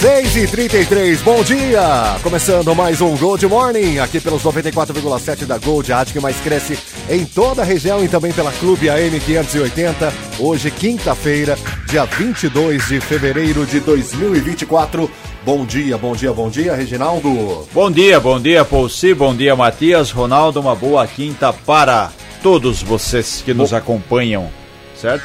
Seis e trinta e três, bom dia! Começando mais um Gold Morning, aqui pelos 94,7 da Gold, a rádio que mais cresce em toda a região e também pela Clube AM 580. Hoje, quinta-feira, dia 22 de fevereiro de 2024. Bom dia, bom dia, bom dia, Reginaldo. Bom dia, bom dia, Paulci, bom dia, Matias, Ronaldo, uma boa quinta para todos vocês que nos acompanham, certo?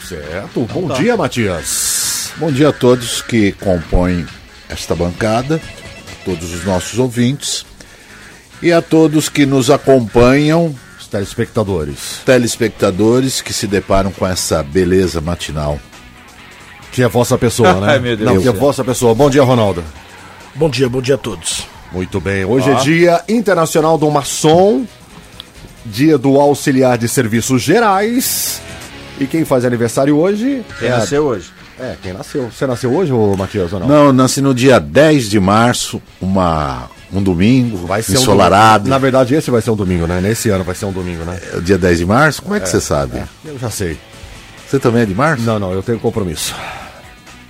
Certo, bom dia, Matias. Bom dia a todos que compõem esta bancada, todos os nossos ouvintes e a todos que nos acompanham, Os telespectadores, telespectadores que se deparam com essa beleza matinal. que é vossa pessoa, né? Ai, meu Deus Não, que é céu. vossa pessoa. Bom dia, Ronaldo. Bom dia, bom dia a todos. Muito bem, hoje é dia internacional do maçom, dia do auxiliar de serviços gerais. E quem faz aniversário hoje Quem é a- nasceu hoje? É, quem nasceu. Você nasceu hoje, ô Matias, ou não? Não, eu nasci no dia 10 de março, uma, um domingo, Vai ser um ensolarado. domingo. Na verdade, esse vai ser um domingo, né? Nesse ano vai ser um domingo, né? É o dia 10 de março? Como é que você sabe? Eu já sei. Você também é de março? Não, não, eu tenho compromisso.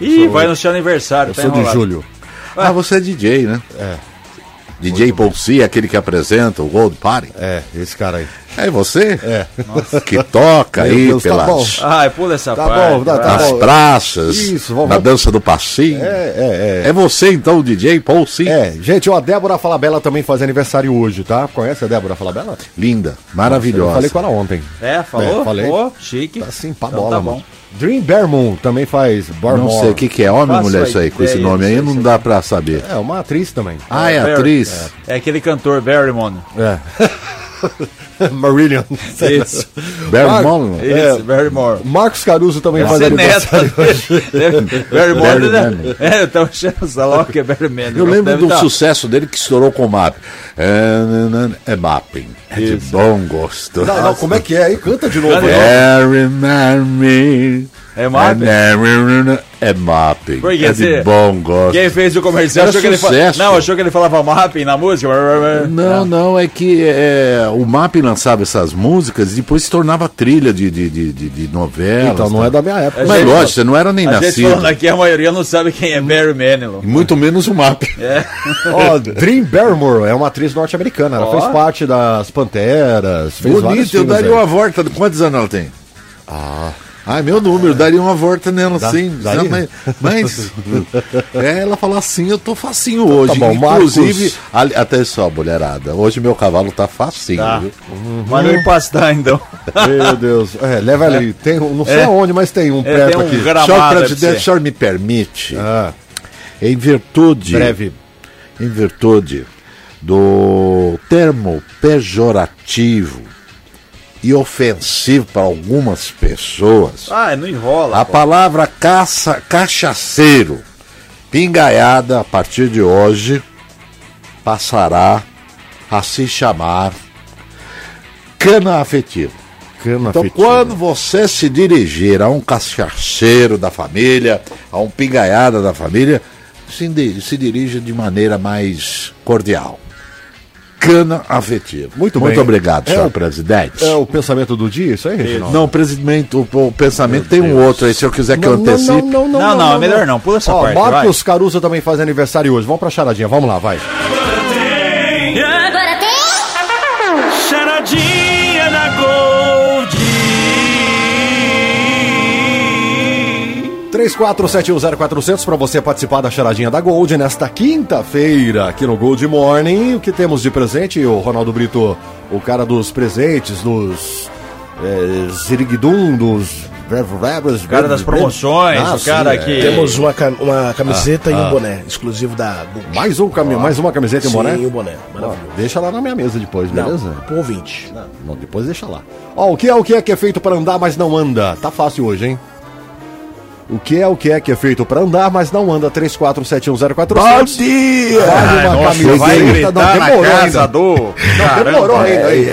Ih, vai no seu aniversário, Eu tá sou de enrolado. julho. Ah, você é DJ, né? É. DJ Paul C, aquele que apresenta o Gold Party. É, esse cara aí. É você? É. Que toca Meu aí Deus, tá pelas, bom. Ai, pula essa Tá parte. bom, tá- tá nas bom. praças, Isso, vamos- na dança do passinho. É, é, É você então, o DJ Paul C? é. É, gente, ó, a Débora Falabella também faz aniversário hoje, tá? Conhece a Débora Falabella? Linda, Eu maravilhosa. falei com ela ontem. É, falou? É, falei. Pô, chique. Tá assim, pra Então bola, tá mano. Dream Barrymore também faz Barmore. Não sei o que, que é, homem ou mulher isso aí, com esse nome aí não dá pra saber. É, uma atriz também. Ah, é Barry- atriz? É aquele cantor Barrymore. É. Marillion. Isso. Barrymore? Isso, Barrymore. Marcos Caruso também Deve faz aniversário. neta. Barrymore, né? É, eu tava achando essa logo que é Barrymore. Eu lembro do tá. sucesso dele que estourou com o MAP. É, é mapping. É de bom gosto. Não, não, como é que é aí? Canta de novo. Canta. aí. Barry me. É mapping? É mapping. Porque É de bom gosto. Quem fez o comercial Era achou que ele. Não, achou que ele falava mapping na música. Não, não, é que é, o MAP lançava essas músicas e depois se tornava trilha de, de, de, de- de novelas. Então, não é da minha época. Mas gente- lógico, você não era nem A gente nascido. falando aqui, a maioria não sabe quem é Barry Manilow. E muito menos o MAP. É. Ó, Dream Barrymore é uma atriz norte-americana. Ela Ó. fez parte das Panteras, Bonito, eu daria aí. uma volta. Quantos anos ela tem? Ah. Ai, meu número, daria uma volta nela Dá- sim. daria? Mas, mas é, ela falou assim, eu tô facinho hoje. Tá bom, Inclusive, Marcos. ali- até só, mulherada. Hoje meu cavalo tá facinho, Tá. viu? Mas não empastar, então. Meu Deus. É, leva ela aí. Tem, não sei É. aonde, mas tem um É, perto tem um aqui. Senhor o senhor me permite, Ah, em virtude, breve. em virtude do termo pejorativo e ofensivo para algumas pessoas, Ah, não enrola. A pô. palavra caça, cachaceiro, pingaiada, a partir de hoje, passará a se chamar cana afetiva. Cana Então, afetiva. quando você se dirigir a um cachaceiro da família, a um pingaiada da família, se, se dirija de maneira mais cordial. Cana afetiva. Muito Muito bem. obrigado, É senhor o- presidente. É o pensamento do dia, isso aí, Reginaldo? Não, o presidente, o, o pensamento tem um outro aí, se eu quiser que eu Não, não, antecipe. não, não, Não, não, é melhor não. Pula essa Ó, parte, Marcos Caruso também faz aniversário hoje. Vamos pra charadinha, vamos lá, vai. 34710400 para você participar da charadinha da Gold nesta quinta-feira aqui no Gold Morning. O que temos de presente, o Ronaldo Brito, o cara dos presentes, dos é, Ziriguidum, dos O cara das promoções, Ah, o cara sim, que. é. Temos uma, cam- uma camiseta e um boné exclusivo da Gold. Mais, um cami mais uma camiseta e um Sim, boné? um boné. Deixa lá na minha mesa depois, beleza? Não, pro ouvinte. Não, depois deixa lá. Ó, o que é o que é que é feito para andar, mas não anda? Tá fácil hoje, hein? O que é o que é que é feito para andar, mas não anda? 34710400. Bom dia! Vale uma Nossa, camiseta. vai não, gritar na demorou casa ainda. do. Não, demorou ainda. hein?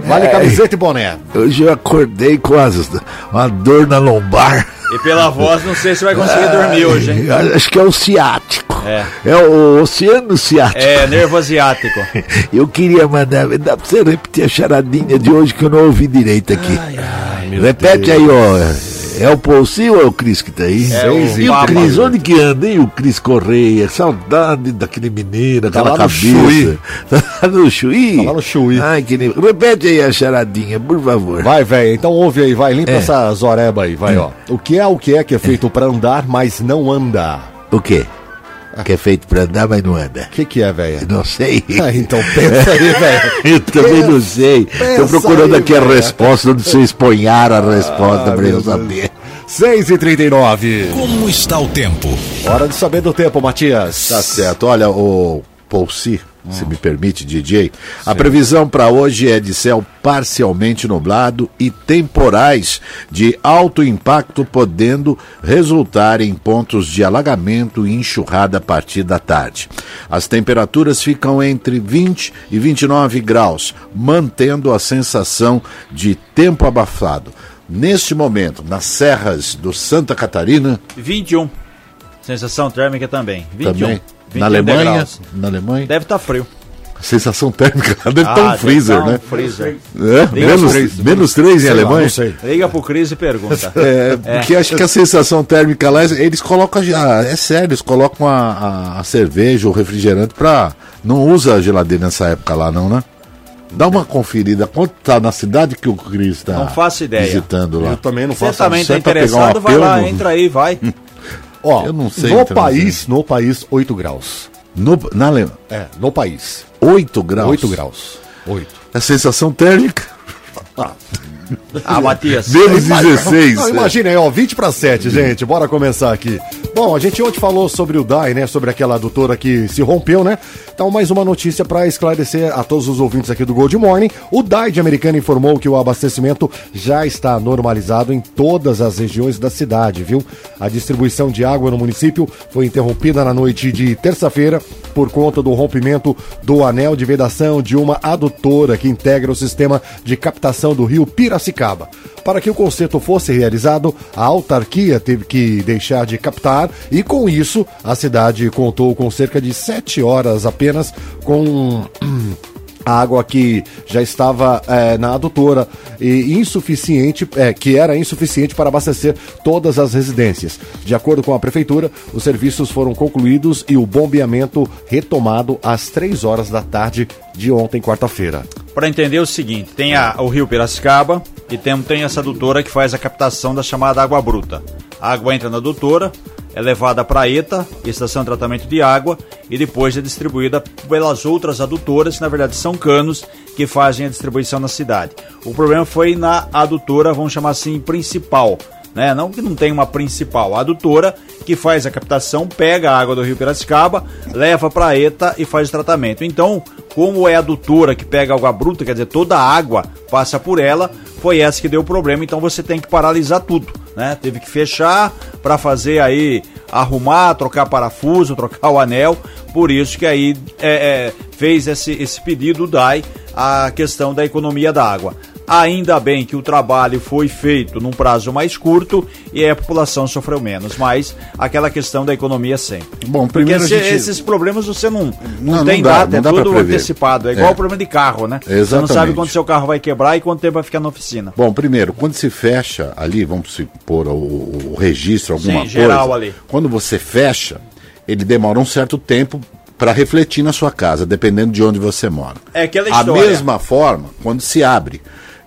Vale camiseta e boné. Hoje eu acordei com as, uma dor na lombar. E pela voz, não sei se vai conseguir dormir hoje, hein? Acho que é o ciático. É. É o oceano ciático. É, nervo asiático. Eu queria mandar. Dá pra você repetir a charadinha de hoje que eu não ouvi direito aqui. Repete aí, ó. É o Paulzinho ou é o Cris que tá aí? É o e o. Cris, onde que anda, hein? O Cris Correia. Saudade daquele menino, Tá aquela lá no cabeça. Tá no Chuí? Tá lá no Chuí. Ai, que nem... Repete aí a charadinha, por favor. Vai, velho, então ouve aí, vai, limpa É. essa zoreba aí, vai, ó. O que é o que é que é feito pra andar, mas não anda? O quê? Que é feito pra andar, mas não anda. O que que é, velho? Não sei. Ah, então pensa aí, velho. Eu também não sei. pensa Tô procurando aí, aqui a velho. resposta, onde vocês ponharam a resposta Ah, pra eu saber. 6 e 39 Como está o tempo? Hora de saber do tempo, Matias. Tá certo. Olha, o Paulci, se me permite, DJ, a previsão para hoje é de céu parcialmente nublado e temporais de alto impacto, podendo resultar em pontos de alagamento e enxurrada a partir da tarde. As temperaturas ficam entre 20 e 29 graus, mantendo a sensação de tempo abafado. Neste momento, nas serras do Santa Catarina, 21. Sensação térmica também. 21. também 21 na Alemanha, degraus. na Alemanha, Deve estar frio. sensação térmica lá deve estar um deve freezer, tá um né? freezer. É, menos, freezer. menos 3 em lá, Alemanha? não sei. Liga pro Cris e pergunta. É, porque acho que a sensação térmica lá, eles colocam, já, é sério, eles colocam a, a, a cerveja, o refrigerante pra. Não usa a geladeira nessa época lá, não, né? Dá uma conferida. Quanto tá na cidade que o Cris tá Não faço ideia. visitando lá? Eu também não faço também tá Você pegar um interessado? Vai lá, entra aí, vai. Ó, Eu não sei, no então, país, no país, 8 graus. No, na Ale... É, no país. 8 graus. 8 graus. 8. A sensação térmica, Ah, Matias. menos 16. Não, é. imagina aí, ó, 20 para 7, gente. Bora começar aqui. Bom, a gente ontem falou sobre o DAI, né? Sobre aquela adutora que se rompeu, né? Então, mais uma notícia para esclarecer a todos os ouvintes aqui do Gold Morning. O DAI de Americana informou que o abastecimento já está normalizado em todas as regiões da cidade, viu? A distribuição de água no município foi interrompida na noite de terça-feira por conta do rompimento do anel de vedação de uma adutora que integra o sistema de captação do rio Piracicaba. Para que o conserto fosse realizado, a autarquia teve que deixar de captar e, com isso, a cidade contou com cerca de sete horas apenas com a água que já estava eh, na adutora e insuficiente, eh, que era insuficiente para abastecer todas as residências. De acordo com a prefeitura, os serviços foram concluídos e o bombeamento retomado às três horas da tarde de ontem, quarta-feira. Para entender o seguinte, tem a- o rio Piracicaba e tem, tem essa adutora que faz a captação da chamada água bruta. A água entra na adutora, é levada para a ETA, Estação de Tratamento de Água, e depois é distribuída pelas outras adutoras, que na verdade são canos que fazem a distribuição na cidade. O problema foi na adutora, vamos chamar assim, principal. Né? Não que não tem uma principal, a adutora que faz a captação, pega a água do rio Piracicaba, leva para a ETA e faz o tratamento. Então, como é a adutora que pega água bruta, quer dizer, toda a água passa por ela, foi essa que deu o problema, então você tem que paralisar tudo, né? Teve que fechar para fazer aí arrumar, trocar parafuso, trocar o anel, por isso que aí é, é, fez esse, esse pedido DAI a questão da economia da água. Ainda bem que o trabalho foi feito num prazo mais curto e a população sofreu menos, mas aquela questão da economia sempre. Bom, Porque primeiro a esse- gente- esses problemas você não, não, Não, tem não dá, data, não é dá tudo antecipado. É igual É. o problema de carro, né? Você não Exatamente. sabe quando seu carro vai quebrar e quanto tempo vai ficar na oficina. Bom, primeiro, quando se fecha ali, vamos supor o, o registro, alguma Sim, coisa. geral ali. Quando você fecha, ele demora um certo tempo para refletir na sua casa, dependendo de onde você mora. É aquela A história. mesma forma, quando se abre,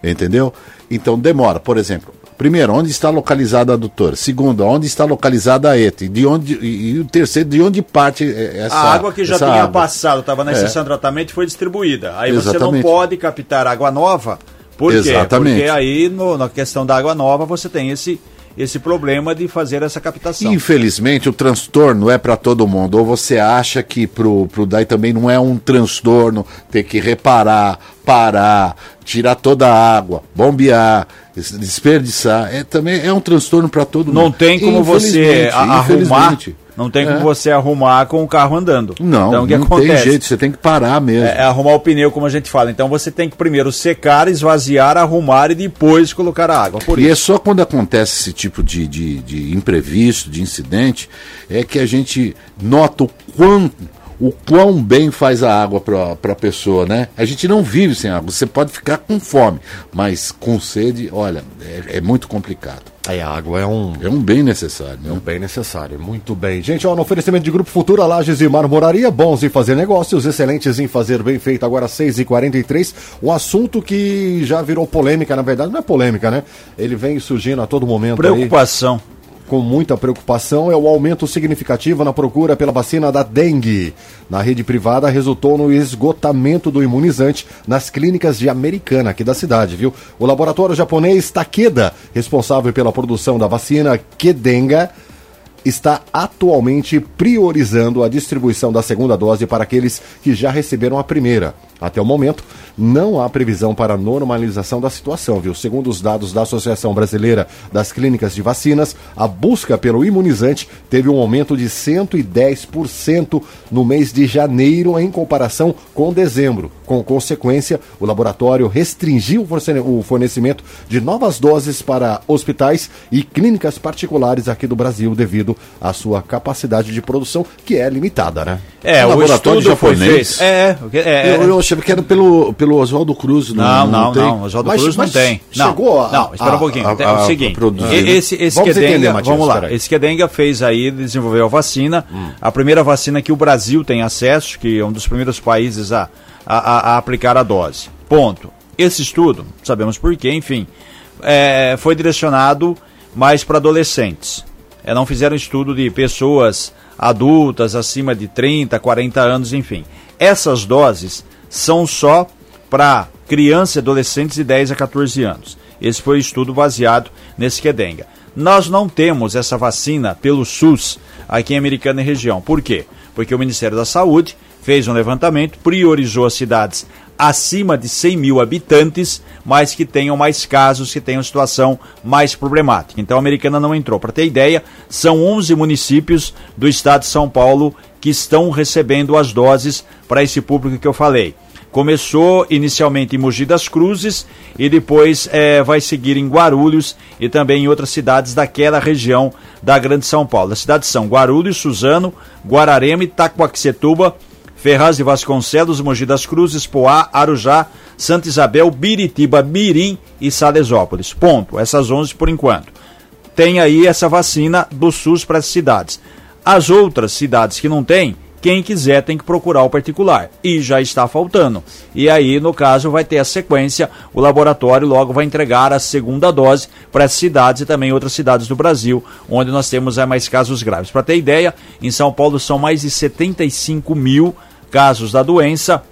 entendeu? Então demora, por exemplo. Primeiro, onde está localizada a adutora? Segundo, onde está localizada a ETA? E, de onde, e, e o terceiro, de onde parte eh, essa a água que já tinha água? passado, estava na É. estação de tratamento foi distribuída. Aí você não Exatamente. pode captar água nova. Por quê? Exatamente. Porque aí no- na questão da água nova você tem esse, esse problema de fazer essa captação. Infelizmente, o transtorno é para todo mundo. Ou você acha que pro, pro DAI também não é um transtorno ter que reparar, parar, tirar toda a água, bombear, des- desperdiçar. É, também é um transtorno para todo mundo. Não tem como você arrumar. Não tem como você arrumar com o carro andando. Não, então, o que não acontece? tem jeito, você tem que parar mesmo. É, é arrumar o pneu, como a gente fala. Então você tem que primeiro secar, esvaziar, arrumar e depois colocar a água. E é isso. só quando acontece esse tipo de, de, de imprevisto, de incidente, é que a gente nota o quão, o quão bem faz a água para a pessoa, né? A gente não vive sem água. Você pode ficar com fome, mas com sede, olha, é, é muito complicado. Aí a água é um, É um bem necessário, né? bem necessário. Muito bem. Gente, ó, no oferecimento de Grupo Futura, Lages e Marmoraria, bons em fazer negócios, excelentes em fazer bem feito. Agora 6h43, um assunto que já virou polêmica, na verdade não é polêmica, né? Ele vem surgindo a todo momento aí Preocupação. Com muita preocupação é o aumento significativo na procura pela vacina da dengue. Na rede privada resultou no esgotamento do imunizante nas clínicas de Americana, aqui da cidade, viu? O laboratório japonês Takeda, responsável pela produção da vacina Kedenga, está atualmente priorizando a distribuição da segunda dose para aqueles que já receberam a primeira. Até o momento, não há previsão para normalização da situação, viu? Segundo os dados da Associação Brasileira das Clínicas de Vacinas, a busca pelo imunizante teve um aumento de 110% no mês de janeiro em comparação com dezembro. Com consequência, o laboratório restringiu o forne- o fornecimento de novas doses para hospitais e clínicas particulares aqui do Brasil devido à sua capacidade de produção, que é limitada, né? É, Um o laboratório japonês? É, é, é, eu, eu achava que era pelo, pelo Oswaldo Cruz. Não, não, não. O Oswaldo Mas- Cruz não mas tem. Não, chegou a- não, espera a- um pouquinho. a- Tem- é o a seguinte, esse, esse Vamos Kedenga, entender, Matias, vamos lá. Esse Kedenga fez aí, desenvolveu a vacina, a primeira vacina que o Brasil tem acesso, que é um dos primeiros países a, a, a- a aplicar a dose. Ponto. Esse estudo, sabemos por quê, enfim, é, foi direcionado mais para adolescentes. É, não fizeram estudo de pessoas adultas acima de 30, 40 anos, enfim. Essas doses são só para crianças e adolescentes de 10 a 14 anos. Esse foi o estudo baseado nesse Kedenga. Nós não temos essa vacina pelo SUS aqui em Americana e região. Por quê? Porque o Ministério da Saúde fez um levantamento, priorizou as cidades acima de 100 mil habitantes, mas que tenham mais casos, que tenham situação mais problemática. Então a Americana não entrou. Para ter ideia, são 11 municípios do estado de São Paulo que estão recebendo as doses para esse público que eu falei. Começou inicialmente em Mogi das Cruzes e depois eh, vai seguir em Guarulhos e também em outras cidades daquela região da Grande São Paulo. As cidades são Guarulhos, Suzano, Guararema, Itacoaxetuba, Ferraz de Vasconcelos, Mogi das Cruzes, Poá, Arujá, Santa Isabel, Biritiba, Mirim e Salesópolis. Ponto. Essas 11 por enquanto. Tem aí essa vacina do SUS para as cidades. As outras cidades que não tem, quem quiser tem que procurar o particular. E já está faltando. E aí, no caso, vai ter a sequência, o laboratório logo vai entregar a segunda dose para as cidades e também outras cidades do Brasil, onde nós temos mais casos graves. Para ter ideia, em São Paulo são mais de 75 mil casos da doença.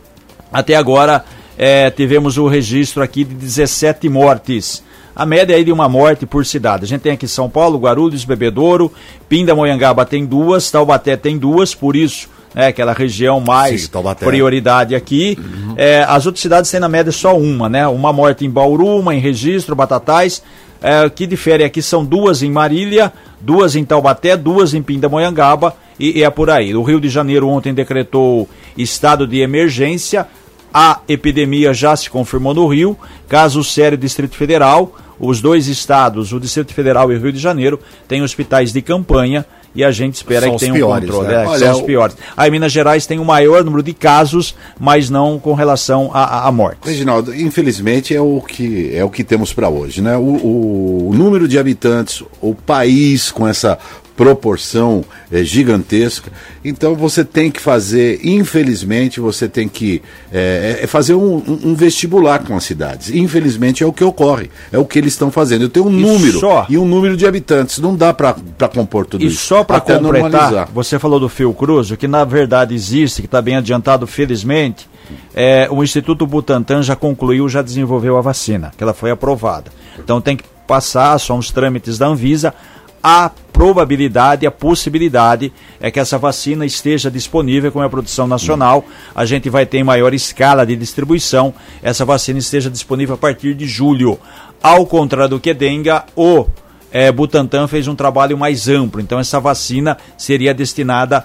Até agora, eh, tivemos o registro aqui de 17 mortes. A média aí de uma morte por cidade. A gente tem aqui São Paulo, Guarulhos, Bebedouro, Pindamonhangaba tem duas, Taubaté tem duas, por isso, né, aquela região mais Sim, prioridade aqui. É, as outras cidades têm na média só uma, né? Uma morte em Bauru, uma em Registro, Batatais. É, o que difere aqui são duas em Marília, duas em Taubaté, duas em Pindamonhangaba e, e é por aí. O Rio de Janeiro ontem decretou estado de emergência. A epidemia já se confirmou no Rio. Caso sério, Distrito Federal. Os dois estados, o Distrito Federal e o Rio de Janeiro, têm hospitais de campanha e a gente espera São que tenha piores, um controle. né? É, Olha, são os piores. Aí Minas Gerais tem o maior número de casos, mas não com relação a, a, a mortes. Reginaldo, infelizmente é o que é o que temos para hoje, né? O, o- o número de habitantes, o país com essa proporção é, gigantesca. Então você tem que fazer, infelizmente, você tem que é, é fazer um, um- vestibular com as cidades. Infelizmente é o que ocorre, é o que eles estão fazendo. Eu tenho um E número só- e um número de habitantes. Não dá para compor tudo E isso. só para completar, normalizar. você falou do Fio Cruz, o que na verdade existe, que está bem adiantado, felizmente, é, o Instituto Butantan já concluiu, já desenvolveu a vacina, que ela foi aprovada. Então tem que passar, são os trâmites da Anvisa, a probabilidade, a possibilidade é que essa vacina esteja disponível com a produção nacional. A gente vai ter em maior escala de distribuição. Essa vacina esteja disponível a partir de julho. Ao contrário do que denga, o é, Butantan fez um trabalho mais amplo. Então essa vacina seria destinada a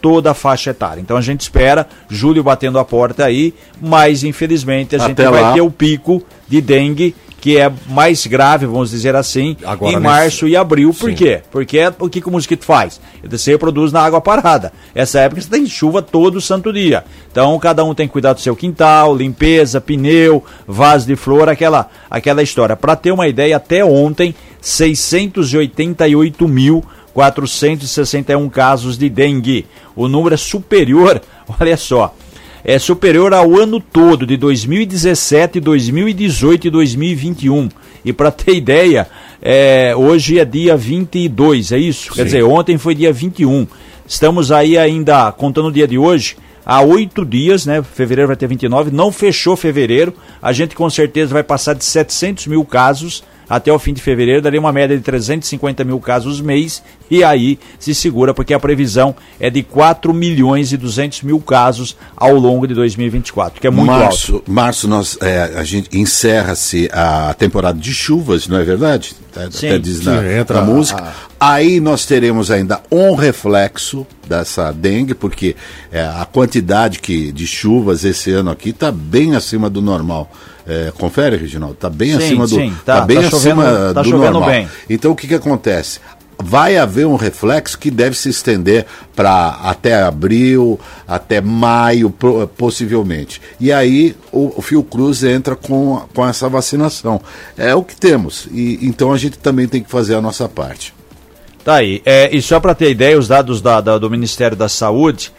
toda a faixa etária. Então a gente espera julho batendo a porta aí, mas infelizmente a gente Até vai lá. ter o pico de dengue que é mais grave, vamos dizer assim, Agora em nesse- março e abril. Por Sim. quê? Porque é o que, que o mosquito faz? Ele se reproduz na água parada. Essa época você tem chuva todo santo dia. Então cada um tem que cuidar do seu quintal, limpeza, pneu, vaso de flor, aquela, aquela história. Para ter uma ideia, até ontem, 688.461 casos de dengue. O número é superior, olha só, é superior ao ano todo de 2017, 2018 e 2021. E para ter ideia, é, hoje é dia 22, é isso? Quer dizer, ontem foi dia 21. Estamos aí ainda, contando o dia de hoje, há oito dias, né? Fevereiro vai ter 29, não fechou fevereiro. A gente com certeza vai passar de 700 mil casos até o fim de fevereiro, daria uma média de 350 mil casos mês, e aí se segura, porque a previsão é de 4 milhões e 200 mil casos ao longo de 2024, que é muito alto. março, março nós, é, a gente encerra-se a temporada de chuvas, não é verdade? Até, Sim. até diz Sim, na, entra na música. Aí nós teremos ainda um reflexo dessa dengue, porque é, a quantidade que, de chuvas esse ano aqui está bem acima do normal. É, confere, Reginaldo? Está bem Sim, acima do. sim, tá- tá bem tá chovendo- acima tá do chovendo normal. bem. Então o que, que acontece? Vai haver um reflexo que deve se estender para até abril, até maio, possivelmente. E aí o, o Fiocruz entra com, com essa vacinação. É o que temos. E, então a gente também tem que fazer a nossa parte. Tá aí. É, e só para ter ideia, os dados da- da- do Ministério da Saúde,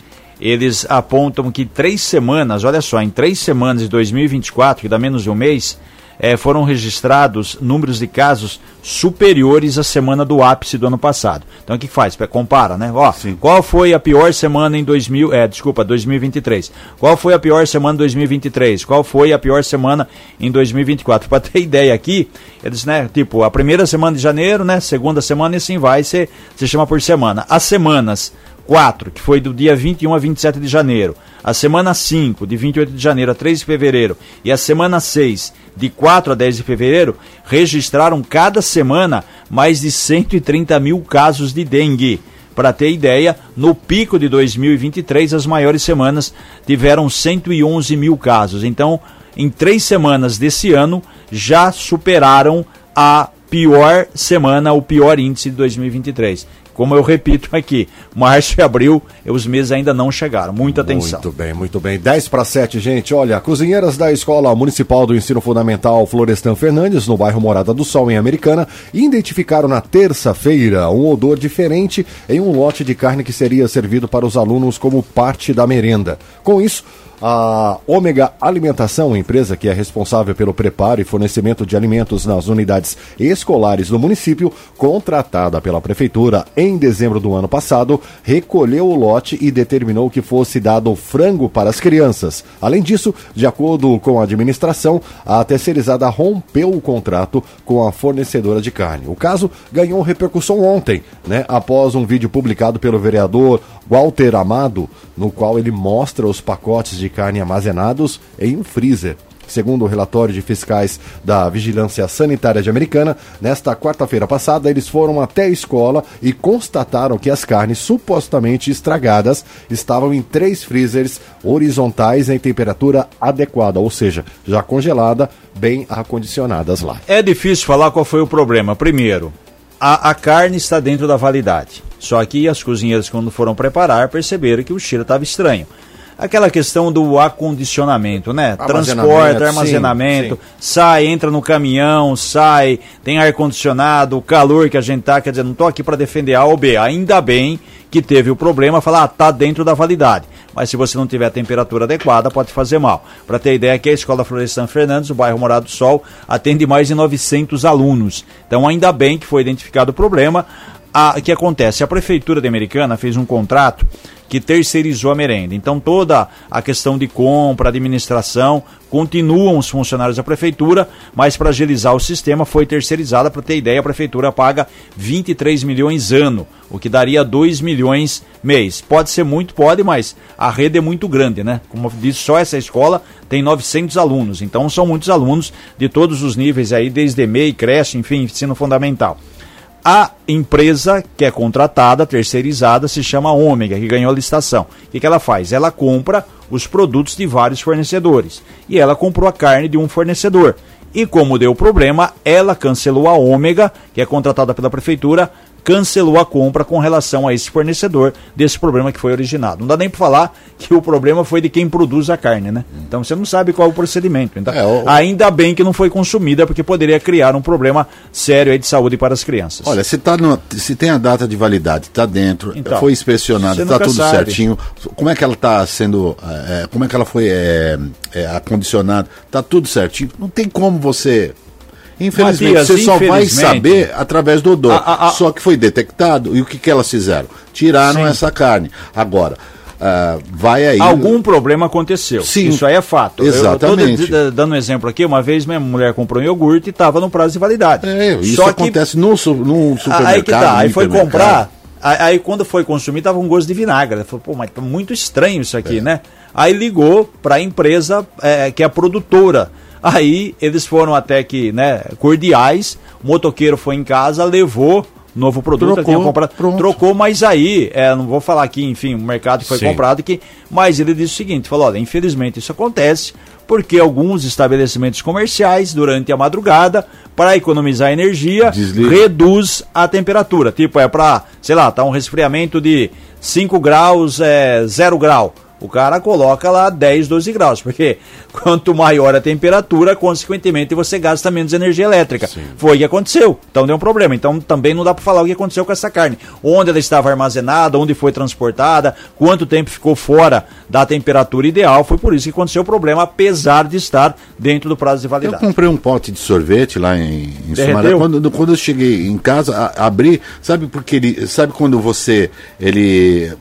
eles apontam que três semanas, olha só, em três semanas de 2024, que dá menos de um mês, é, foram registrados números de casos superiores à semana do ápice do ano passado. Então o que faz? Compara, né? Ó, qual foi a pior semana em 2000, é, desculpa, 2023? Qual foi a pior semana em 2023? Qual foi a pior semana em 2024? Para ter ideia aqui, eles, né, tipo, a primeira semana de janeiro, né, segunda semana e assim vai, você chama por semana. As semanas 4, que foi do dia 21 a 27 de janeiro, a semana 5, de 28 de janeiro a 3 de fevereiro, e a semana 6, de 4 a 10 de fevereiro, registraram cada semana mais de 130 mil casos de dengue. Para ter ideia, no pico de 2023, as maiores semanas tiveram 111 mil casos. Então, em três semanas desse ano, já superaram a pior semana, o pior índice de 2023. Como eu repito aqui, março e abril, os meses ainda não chegaram. Muita atenção. Muito bem, muito bem. 10 para 7, gente. Olha, cozinheiras da Escola Municipal do Ensino Fundamental Florestan Fernandes, no bairro Morada do Sol, em Americana, identificaram na terça-feira um odor diferente em um lote de carne que seria servido para os alunos como parte da merenda. Com isso, a Ômega Alimentação, empresa que é responsável pelo preparo e fornecimento de alimentos nas unidades escolares do município, contratada pela prefeitura em dezembro do ano passado, recolheu o lote e determinou que fosse dado frango para as crianças. Além disso, de acordo com a administração, a terceirizada rompeu o contrato com a fornecedora de carne. O caso ganhou repercussão ontem, né, após um vídeo publicado pelo vereador Walter Amado, no qual ele mostra os pacotes de carne armazenados em um freezer. Segundo o relatório de fiscais da Vigilância Sanitária de Americana, nesta quarta-feira passada eles foram até a escola e constataram que as carnes supostamente estragadas estavam em três freezers horizontais em temperatura adequada, ou seja, já congelada, bem acondicionadas lá. É difícil falar qual foi o problema. Primeiro, a, a carne está dentro da validade. Só que as cozinheiras, quando foram preparar, perceberam que o cheiro estava estranho. Aquela questão do acondicionamento, né? Armazenamento, Transporte, sim, armazenamento, sim. sai, entra no caminhão, sai, tem ar-condicionado, o calor que a gente tá, quer dizer, não tô aqui para defender A ou B. Ainda bem que teve o problema, falar, ah, tá dentro da validade. Mas se você não tiver a temperatura adequada, pode fazer mal. Para ter ideia, aqui a Escola Florestan Fernandes, o bairro Morado do Sol, atende mais de 900 alunos. Então, ainda bem que foi identificado o problema. A- O que acontece? A Prefeitura de Americana fez um contrato que terceirizou a merenda. Então toda a questão de compra, administração, continuam os funcionários da prefeitura, mas para agilizar o sistema foi terceirizada. Para ter ideia, a prefeitura paga 23 milhões ano, o que daria 2 milhões mês. Pode ser muito, pode, mas a rede é muito grande, né? Como disse, só essa escola tem 900 alunos, então são muitos alunos de todos os níveis aí, desde MEI, creche, enfim, ensino fundamental. A empresa que é contratada, terceirizada, se chama Ômega, que ganhou a licitação. O que, ela faz? Ela compra os produtos de vários fornecedores. E ela comprou a carne de um fornecedor. E como deu problema, ela cancelou a Ômega, que é contratada pela prefeitura, cancelou a compra com relação a esse fornecedor desse problema que foi originado. Não dá nem para falar que o problema foi de quem produz a carne, né? Então você não sabe qual é o procedimento. Então, é, o... Ainda bem que não foi consumida, porque poderia criar um problema sério de saúde para as crianças. Olha, se, tá no, se tem a data de validade, está dentro, então, foi inspecionada, está tudo sabe. certinho, como é que ela está sendo, é, como é que ela foi é, é, acondicionada, está tudo certinho, não tem como você Infelizmente, Matias, você só vai saber através do odor. A, a, a... Só que foi detectado. E o que, que elas fizeram? Tiraram Sim. essa carne. Agora, uh, vai aí. Algum problema aconteceu. Sim. Isso aí é fato. Exatamente. Eu estou dando um exemplo aqui. Uma vez minha mulher comprou um iogurte e estava no prazo de validade. É, isso só acontece que... no, no supermercado. Aí que tá. Aí foi comprar. Aí, quando foi consumir, tava um gosto de vinagre. Ela falou, pô, mas tá muito estranho isso aqui, é. né? Aí ligou para a empresa é, que é a produtora Aí eles foram até que, né, cordiais. O motoqueiro foi em casa, levou novo produto, trocou, tinha comprado, pronto. trocou, mas aí, é, não vou falar aqui, enfim, o mercado foi Sim. comprado, que, mas ele disse o seguinte, falou, olha, infelizmente isso acontece, porque alguns estabelecimentos comerciais, durante a madrugada, para economizar energia, Desliga. reduz a temperatura, tipo, é para, sei lá, tá um resfriamento de 5 graus, é, 0 grau, o cara coloca lá 10, 12 graus, porque quanto maior a temperatura, consequentemente você gasta menos energia elétrica. Sim. Foi o que aconteceu, então deu um problema. Então também não dá para falar o que aconteceu com essa carne. Onde ela estava armazenada, onde foi transportada, quanto tempo ficou fora da temperatura ideal. Foi por isso que aconteceu o problema, apesar de estar dentro do prazo de validade. Eu comprei um pote de sorvete lá em, em Sumaré. Quando, quando eu cheguei em casa, a, abri, sabe porque ele. Sabe quando você. ele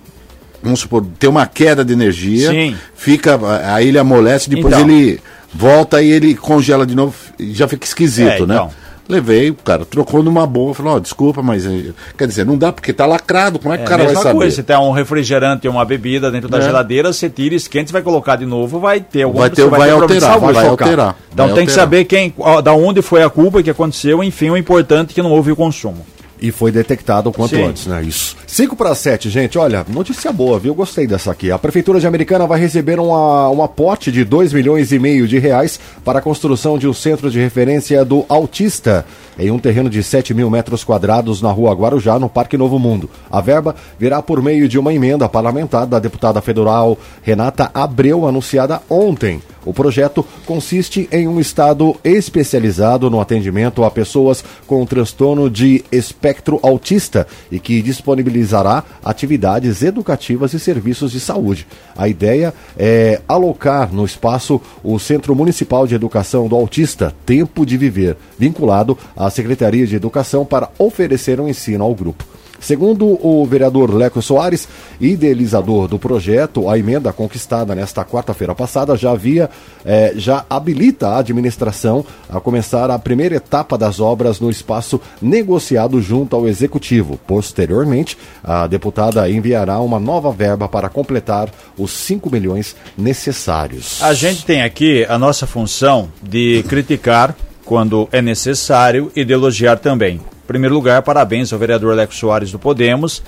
vamos supor, tem uma queda de energia, Sim. fica, aí ele amolece, depois então. ele volta e ele congela de novo, já fica esquisito, é, né? Então. Levei, o cara trocou numa boa, falou, oh, desculpa, mas eh, quer dizer, não dá porque tá lacrado, como é que é, o cara vai saber? Coisa, se tem um refrigerante ou uma bebida dentro da é. geladeira, você tira, esquenta, vai colocar de novo, vai ter algum vai ter, vai, vai alterar, vai, vai alterar. Então vai tem alterar. que saber quem, da onde foi a culpa que aconteceu, enfim, o importante é que não houve o consumo. E foi detectado o quanto Sim. antes, né? Isso. 5 para 7, gente. Olha, notícia boa, viu? Gostei dessa aqui. A Prefeitura de Americana vai receber uma, uma pote de 2 milhões e meio de reais para a construção de um centro de referência do autista em um terreno de 7 mil metros quadrados na rua Guarujá, no Parque Novo Mundo. A verba virá por meio de uma emenda parlamentar da deputada federal Renata Abreu, anunciada ontem. O projeto consiste em um estado especializado no atendimento a pessoas com transtorno de espectro autista e que disponibilizará atividades educativas e serviços de saúde. A ideia é alocar no espaço o Centro Municipal de Educação do Autista Tempo de Viver, vinculado à Secretaria de Educação para oferecer um ensino ao grupo. Segundo o vereador Leco Soares, idealizador do projeto, a emenda conquistada nesta quarta-feira passada já havia, eh, já habilita a administração a começar a primeira etapa das obras no espaço negociado junto ao executivo. Posteriormente, a deputada enviará uma nova verba para completar os 5 milhões necessários. A gente tem aqui a nossa função de criticar quando é necessário e de elogiar também primeiro lugar, parabéns ao vereador Alex Soares do Podemos.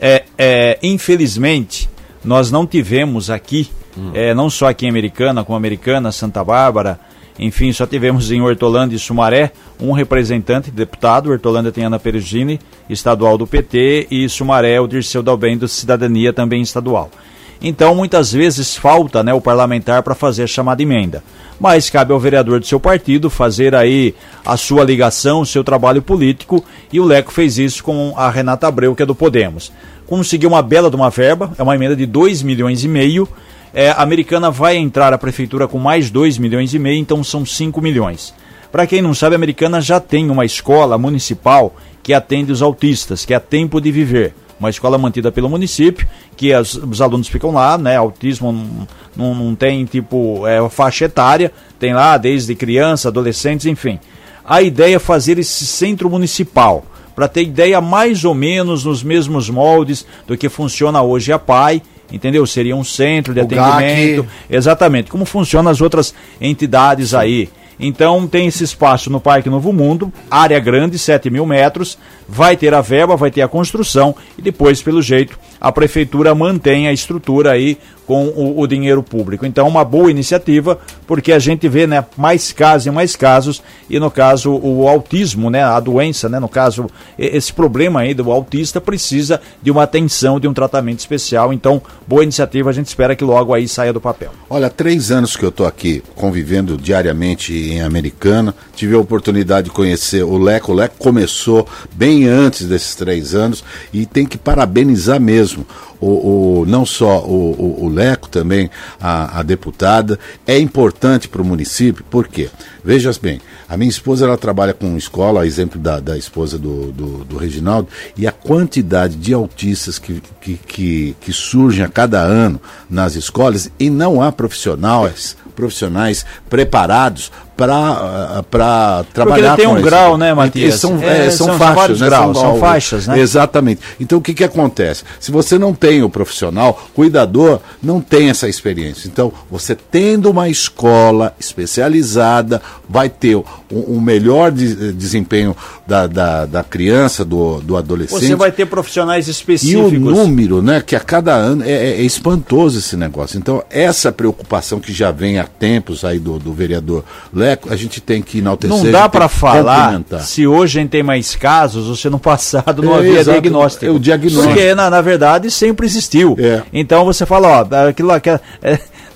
É, é, infelizmente, nós não tivemos aqui, hum. é, não só aqui em Americana, como Americana, Santa Bárbara, enfim, só tivemos em Hortolândia e Sumaré um representante, deputado. Hortolândia tem Ana Perugini, estadual do PT, e Sumaré o Dirceu Dalben do Cidadania, também estadual. Então, muitas vezes falta né, o parlamentar para fazer a chamada emenda. Mas cabe ao vereador do seu partido fazer aí a sua ligação, o seu trabalho político, e o Leco fez isso com a Renata Abreu, que é do Podemos. Conseguiu uma bela de uma verba, é uma emenda de 2 milhões e meio. É, a americana vai entrar a prefeitura com mais 2 milhões e meio, então são 5 milhões. Para quem não sabe, a americana já tem uma escola municipal que atende os autistas, que é Tempo de Viver uma escola mantida pelo município, que as, os alunos ficam lá, né? Autismo não, não, não tem tipo é, faixa etária, tem lá desde criança, adolescentes, enfim. A ideia é fazer esse centro municipal, para ter ideia mais ou menos nos mesmos moldes do que funciona hoje a PAI, entendeu? Seria um centro de o atendimento. GAC. Exatamente, como funcionam as outras entidades aí. Então tem esse espaço no Parque Novo Mundo, área grande, 7 mil metros, vai ter a verba, vai ter a construção e depois, pelo jeito, a prefeitura mantém a estrutura aí com o, o, dinheiro público. Então, uma boa iniciativa, porque a gente vê né, mais casos e mais casos, e no caso o autismo, né, a doença, né, no caso, esse problema aí do autista precisa de uma atenção, de um tratamento especial. Então, boa iniciativa, a gente espera que logo aí saia do papel. Olha, três anos que eu estou aqui convivendo diariamente em Americana, tive a oportunidade de conhecer o Leco. O Leco começou bem antes desses três anos e tem que parabenizar mesmo o, o não só o, o, Leco, também a, a deputada. É importante para o município, por quê? Vejas bem, a minha esposa ela trabalha com escola, exemplo da, da esposa do, do, do Reginaldo, e a quantidade de autistas que, que, que, que surgem a cada ano nas escolas e não há profissionais profissionais preparados para trabalhar Porque ele tem um grau, né, Matias? São, é, é, são, são, faixas, né? graus, são, são, faixas, né? Exatamente. Então o que, que acontece? Se você não tem o profissional, cuidador não tem essa experiência. Então, você tendo uma escola especializada, vai ter um, um melhor de, desempenho da, da, da, criança, do, do adolescente. Você vai ter profissionais específicos. E o número, né, que a cada ano é, é, é espantoso esse negócio. Então, essa preocupação que já vem há tempos aí do, do vereador Léo, a gente tem que enaltecer. Não dá para falar se hoje a gente tem mais casos ou se no passado não é, havia exato, diagnóstico. É o diagnóstico. Porque, na, na verdade, sempre existiu. É. Então você fala, ó, aquilo que é,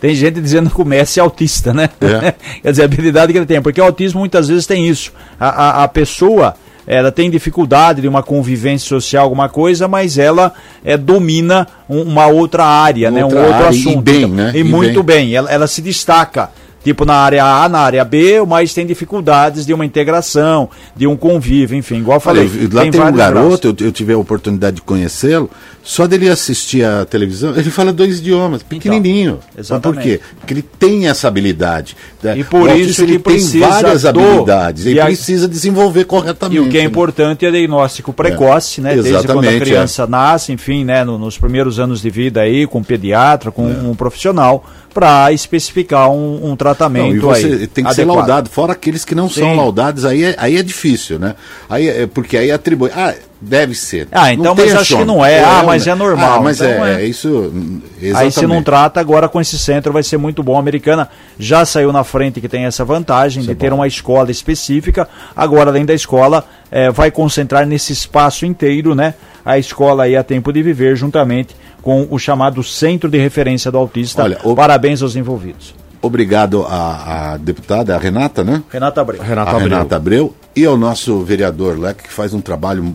tem gente dizendo que o Messi é autista, né? É. Quer dizer, a habilidade que ele tem. Porque o autismo muitas vezes tem isso. A, a, a pessoa ela tem dificuldade de uma convivência social, alguma coisa, mas ela é, domina um, uma outra área, uma né? Outra um outro área, assunto. E bem, né? E, e muito bem. bem. Ela, ela, se destaca tipo na área A, na área B, mas tem dificuldades de uma integração, de um convívio, enfim, igual eu falei. Olha, lá tem, tem um garoto, eu, eu, tive a oportunidade de conhecê-lo, só dele assistir a televisão, ele fala dois idiomas, então, pequenininho. Então, exatamente. Por quê? Porque ele tem essa habilidade. Né? E por isso ele, ele tem várias do... habilidades, ele a... precisa desenvolver corretamente. E o que é né? importante é diagnóstico precoce, é. né? Exatamente, Desde quando a criança é. nasce, enfim, né? No, nos primeiros anos de vida aí, com um pediatra, com é. um profissional, para especificar um, um tratamento não, aí, tem que adequado. ser laudado, fora aqueles que não Sim. são laudados, aí é, aí é difícil, né? Aí, é, porque aí atribui. Ah, Deve ser. Ah, então, mas acho que não é. é ah, mas é normal. Ah, mas então, é, é, isso. Exatamente. Aí se não trata, agora com esse centro vai ser muito bom. A americana já saiu na frente que tem essa vantagem isso de é ter uma escola específica. Agora, além da escola, é, vai concentrar nesse espaço inteiro, né? A escola aí a tempo de viver, juntamente com o chamado Centro de Referência do Autista. Olha, o... Parabéns aos envolvidos. Obrigado à, à, deputada, a Renata, né? Renata Abreu. Renata Abreu. Renata Abreu. E ao nosso vereador Leque, que faz um trabalho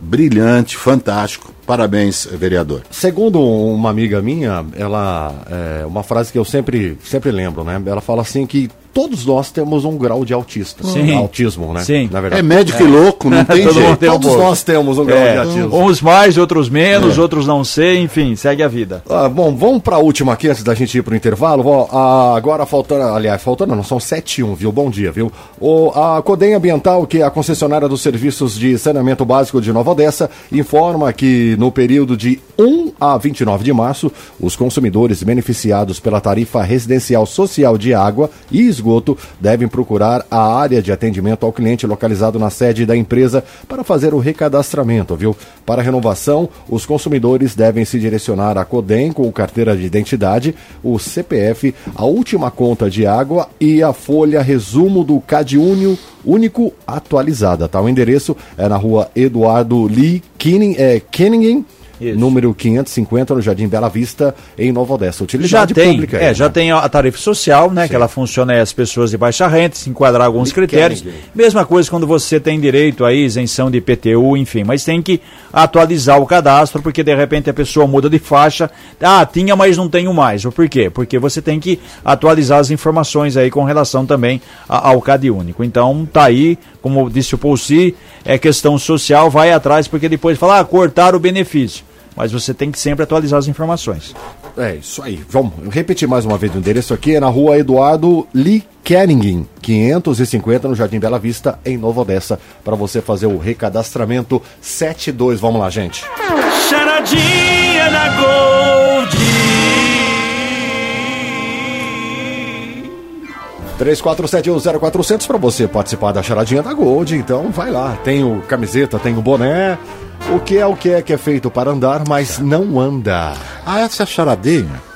brilhante, fantástico. Parabéns, vereador. Segundo uma amiga minha, ela é uma frase que eu sempre, sempre lembro, né? Ela fala assim que todos nós temos um grau de autista. Sim. Autismo, né? Sim. Na verdade. É médico é. e louco, não tem jeito. Tem todos um nós temos um grau é. de autismo. Uns mais, outros menos, é. outros não sei, enfim, segue a vida. Ah, bom, vamos para a última aqui antes da gente ir para o intervalo. Ó, ah, agora faltando, aliás, faltando não, são 7 e 1, viu? Bom dia, viu? O, a Codem Ambiental, que é a concessionária dos serviços de saneamento básico de Nova Odessa, informa que no período de 1 a 29 de março, os consumidores beneficiados pela tarifa residencial social de água e esgoto devem procurar a área de atendimento ao cliente localizado na sede da empresa para fazer o recadastramento, viu? Para renovação, os consumidores devem se direcionar à Codem com carteira de identidade, o CPF, a última conta de água e a folha resumo do CadÚnio único atualizada, tá? O endereço é na rua Eduardo Lee Kenning, é, isso. número 550, no Jardim Bela Vista, em Nova Odessa. Utilidade já tem, pública. É, já tem a tarifa social, né? Sim. Que ela funciona aí as pessoas de baixa renda, se enquadrar alguns critérios. Mesma coisa quando você tem direito aí, isenção de IPTU, enfim. Mas tem que atualizar o cadastro, porque de repente a pessoa muda de faixa. Ah, tinha, mas não tenho mais. Por quê? Porque você tem que atualizar as informações aí com relação também ao CAD único. Então, tá aí, como disse o Paulci, é questão social, vai atrás, porque depois fala, ah, cortar o benefício mas você tem que sempre atualizar as informações. É isso aí. Vamos repetir mais uma vez o endereço aqui é na rua Eduardo Lee Kenningen, 550 no Jardim Bela Vista, em Nova Odessa, para você fazer o recadastramento 72. Vamos lá, gente. Charadinha da Gold. 34710400 para você participar da charadinha da Gold. Então vai lá. Tem o camiseta, tem o boné. O que é o que é que é feito para andar, mas não anda. Ah, essa é a charadinha?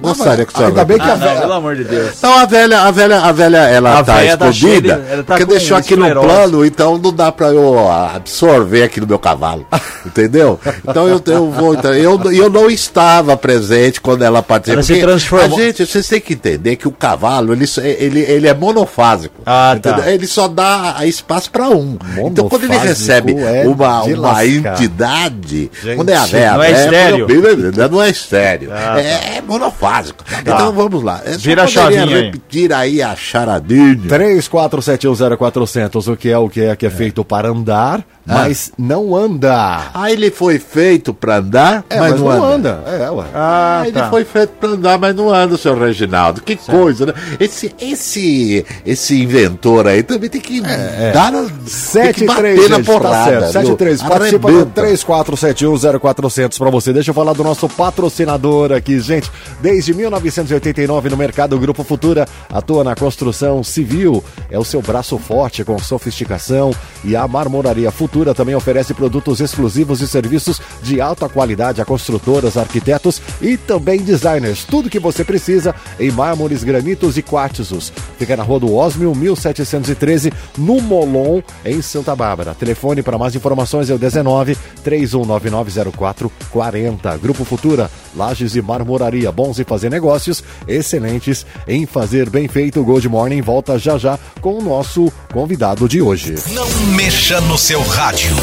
Gostaria que você Ainda bem que a Ah, não, velha. pelo amor de Deus. Então a velha, a velha, a velha, ela A tá velha tá escondida, cheia tá porque com deixou aqui no plano, então não dá pra eu absorver aqui no meu cavalo, entendeu? Então eu, eu vou, então, eu, eu não estava presente quando ela participou. Ela se transformou. A gente, vocês têm que entender que o cavalo, ele, ele, ele é monofásico, Ah, tá. Ele só dá espaço pra um. Então quando ele Monofásico recebe é uma, uma lascar. entidade, Gente, quando é a velha, não é velha, estéreo? não é estéreo, é, é monofásico. Então vamos lá. Eu só Vira a chavinha aí. repetir aí a charadinha. 34710400, o que é o que é que é feito para andar, mas não anda. Ah, ele foi feito pra andar, É, mas, não, anda. É, ué. Ah, ele foi feito pra andar, mas não anda, seu Reginaldo. Que coisa, né? Esse, esse, esse inventor aí também tem que dar a, tem que 7 bater 3, na gente, tá porrada. certo. 7 viu? 3, participa do Arrebenta. 34710400 para você. Deixa eu falar do nosso patrocinador aqui, gente. Desde 1989 no mercado, o Grupo Futura atua na construção civil. É o seu braço forte com sofisticação e a Marmoraria Futura também oferece produtos exclusivos e serviços de alta qualidade a construtoras, arquitetos e também designers. Tudo que você precisa em mármores, granitos e quartzos. Fica na Rua do Osmio, 1713, no Molon, em Santa Bárbara. Telefone para mais informações é o 19 31990440. Grupo Futura, Lages e Marmoraria. Bons em fazer negócios, excelentes em fazer bem feito. O Gold Morning volta já já com o nosso convidado de hoje. Não mexa no seu rádio.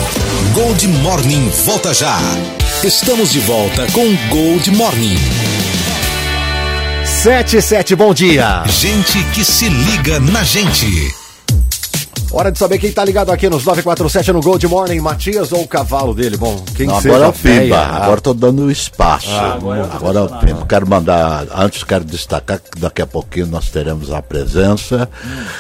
Gold Morning volta já. Estamos de volta com Gold Morning. 77, bom dia! Gente que se liga na gente. Hora de saber quem tá ligado aqui nos 947 no Gold Morning, Matias ou o cavalo dele? Bom, quem Não, seja agora é. Pimba, Ah, agora tô dando espaço. agora é o agora é Pimba. Quero mandar, antes quero destacar que daqui a pouquinho nós teremos a presença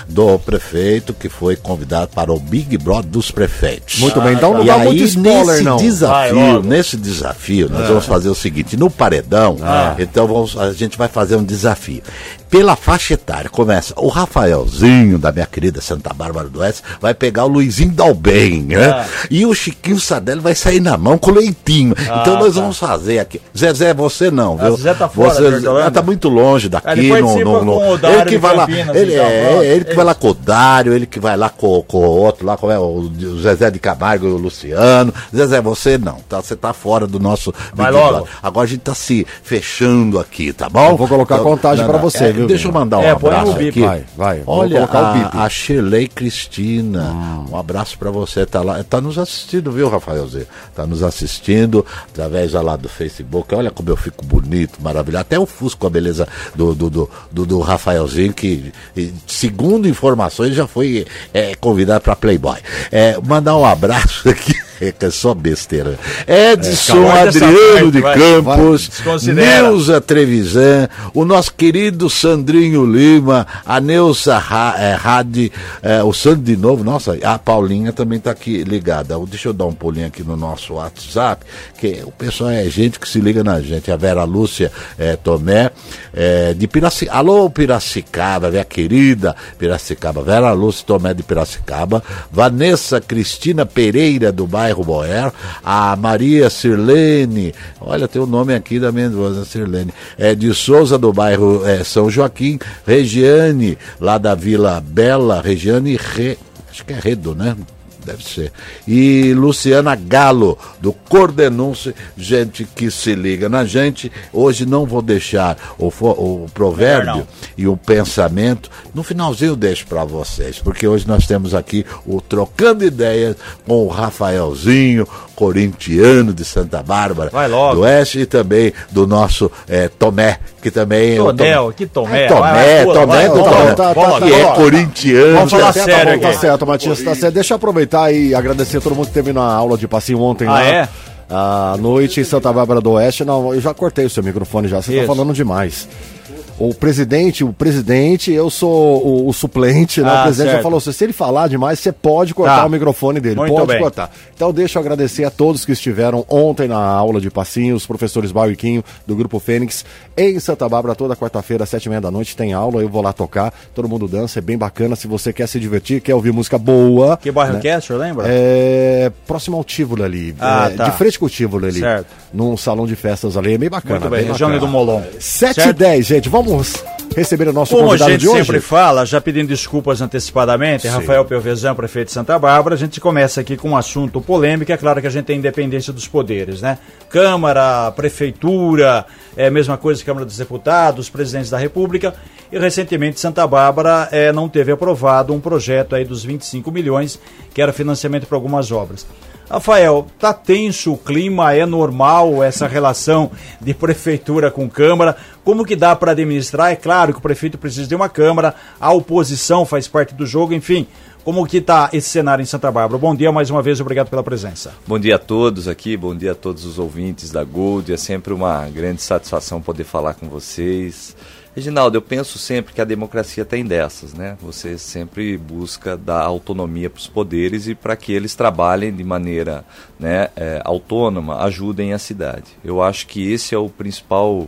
do prefeito que foi convidado para o Big Brother dos prefeitos. Muito bem, então não e dá aí, muito spoiler, nesse não. Desafio, nesse desafio, nós vamos fazer o seguinte, no paredão, então vamos, a gente vai fazer um desafio. Pela faixa etária, começa o Rafaelzinho, da minha querida Santa Bárbara do Oeste, vai pegar o Luizinho Dalben, né? E o Chiquinho Sardelli vai sair na mão com o leitinho. então nós vamos fazer aqui. Zezé, você não, Ah, viu? Zezé tá fora, você, ah, tá muito longe daqui. Ele no, participa no, no- com o Dário ele que vai lá, ele, então, é, ele que vai lá com o Dário, ele que vai lá com, com o outro lá, como é, o, Zezé de Camargo e o Luciano. Zezé, você não, tá, você tá fora do nosso Vai logo. Brother. Agora a gente tá se fechando aqui, tá bom? Eu vou colocar a contagem pra você, é, viu, Deixa eu mandar um É, abraço bip. aqui. Vai, vai. Vou Olha, colocar o a, a Shirley Cristina, um abraço pra você, tá lá, tá nos assistindo, viu, Rafaelzinho? Tá nos assistindo através lá do Facebook. Olha como eu fico bonito, maravilhoso. Até o Fusco, a beleza do, do, do, do, do Rafaelzinho, que, segundo informações, já foi é, convidado pra Playboy. É, mandar um abraço aqui. É é só besteira. Edson essa Adriano de vai, Campos, vai. Neuza Trevisan, o nosso querido Sandrinho Lima, a Neuza é, Rade, é, o Sandro de novo, nossa, a Paulinha também está aqui ligada. Deixa eu dar um pulinho aqui no nosso WhatsApp, que o pessoal é gente que se liga na gente. A Vera Lúcia é, Tomé, é, de Piracicaba. Alô, Piracicaba, minha querida Piracicaba. Vera Lúcia Tomé de Piracicaba. Vanessa Cristina Pereira, do bairro Boer. A Maria Sirlene, olha, tem o nome aqui da esposa, Sirlene. É, de Souza, do bairro é, São Joaquim. Regiane, lá da Vila Bela. Regiane Re, acho que é Redo, né? Deve ser. E Luciana Galo, do Cordenúncio, gente que se liga na gente. Hoje não vou deixar o, o provérbio e o pensamento. No finalzinho eu deixo para vocês, porque hoje nós temos aqui o Trocando Ideias com o Rafaelzinho, corintiano de Santa Bárbara do Oeste e também do nosso eh, Tomé, que também o Tonel, Tom- que Tomé. É, Tomé, Tomé, Tomé, tá, tá, que é corintiano. Vamos falar Tá certo, sério tá tá certo, Matias, tá certo. Deixa eu aproveitar e agradecer a todo mundo que teve na aula de passinho ontem Ah, lá. é? À noite em Santa Bárbara do Oeste. Não, eu já cortei o seu microfone já, você tá Isso. falando demais. O presidente, o presidente, eu sou o, o suplente, né? Ah, o presidente já certo. falou assim, se ele falar demais, você pode cortar Tá. o microfone dele, Muito pode bem. cortar. Então deixa eu agradecer a todos que estiveram ontem na aula de passinho, os professores Bal e Quinho, do Grupo Fênix, em Santa Bárbara, toda quarta-feira, às sete e meia da noite, tem aula, eu vou lá tocar, todo mundo dança, é bem bacana, se você quer se divertir, quer ouvir música boa... Que bairro né? que é, senhor lembra? É, próximo ao Tívulo ali, Ah, é, tá. de frente com o Tívulo ali, Certo. num salão de festas ali, é bem bacana. Muito bem, bem região do Molon. 7 e? 10, gente, vamos receber o nosso Como a convidado gente de hoje? sempre fala, já pedindo desculpas antecipadamente, Rafael Pelvezan, prefeito de Santa Bárbara, a gente começa aqui com um assunto polêmico, é claro que a gente tem independência dos poderes, né? Câmara, Prefeitura, é a mesma coisa Câmara dos Deputados, presidentes da República, e recentemente Santa Bárbara é, não teve aprovado um projeto aí dos 25 milhões, que era financiamento para algumas obras. Rafael, tá tenso o clima, é normal essa relação de prefeitura com Câmara? Como que dá para administrar? É claro que o prefeito precisa de uma Câmara, a oposição faz parte do jogo, enfim. Como que tá esse cenário em Santa Bárbara? Bom dia mais uma vez, obrigado pela presença. Bom dia a todos aqui, bom dia a todos os ouvintes da Gold. É sempre uma grande satisfação poder falar com vocês. Reginaldo, eu penso sempre que a democracia tem dessas, né? Você sempre busca dar autonomia para os poderes e para que eles trabalhem de maneira né, é, autônoma, ajudem a cidade. Eu acho que esse é o principal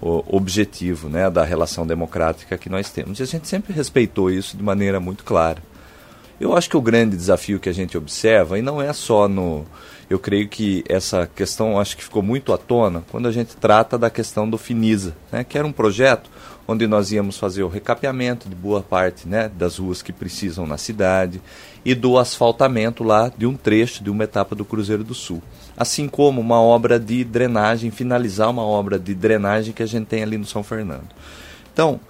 o, objetivo né, da relação democrática que nós temos. E a gente sempre respeitou isso de maneira muito clara. Eu acho que o grande desafio que a gente observa, e não é só no. Eu creio que essa questão acho que ficou muito à tona quando a gente trata da questão do Finisa, né, que era um projeto onde nós íamos fazer o recapeamento de boa parte né, das ruas que precisam na cidade e do asfaltamento lá de um trecho, de uma etapa do Cruzeiro do Sul. Assim como uma obra de drenagem, finalizar uma obra de drenagem que a gente tem ali no São Fernando. Então,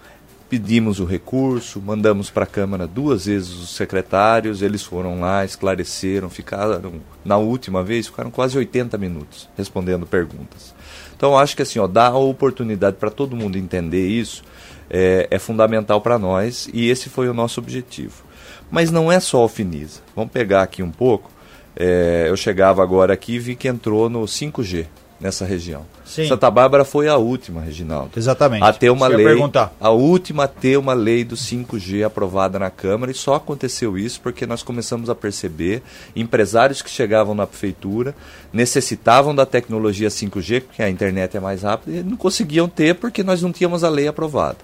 pedimos o recurso, mandamos para a Câmara duas vezes os secretários, eles foram lá, esclareceram, ficaram, na última vez, ficaram quase 80 minutos respondendo perguntas. Então, acho que assim, ó, dar a oportunidade para todo mundo entender isso é, é fundamental para nós e esse foi o nosso objetivo. Mas não é só o Finisa. Vamos pegar aqui um pouco. É, eu chegava agora aqui e vi que entrou no 5G nessa região. Sim. Santa Bárbara foi a última, Reginaldo. Exatamente. A ter uma ia lei, a última a ter uma lei do 5G aprovada na Câmara e só aconteceu isso porque nós começamos a perceber empresários que chegavam na prefeitura necessitavam da tecnologia 5G porque a internet é mais rápida e não conseguiam ter porque nós não tínhamos a lei aprovada.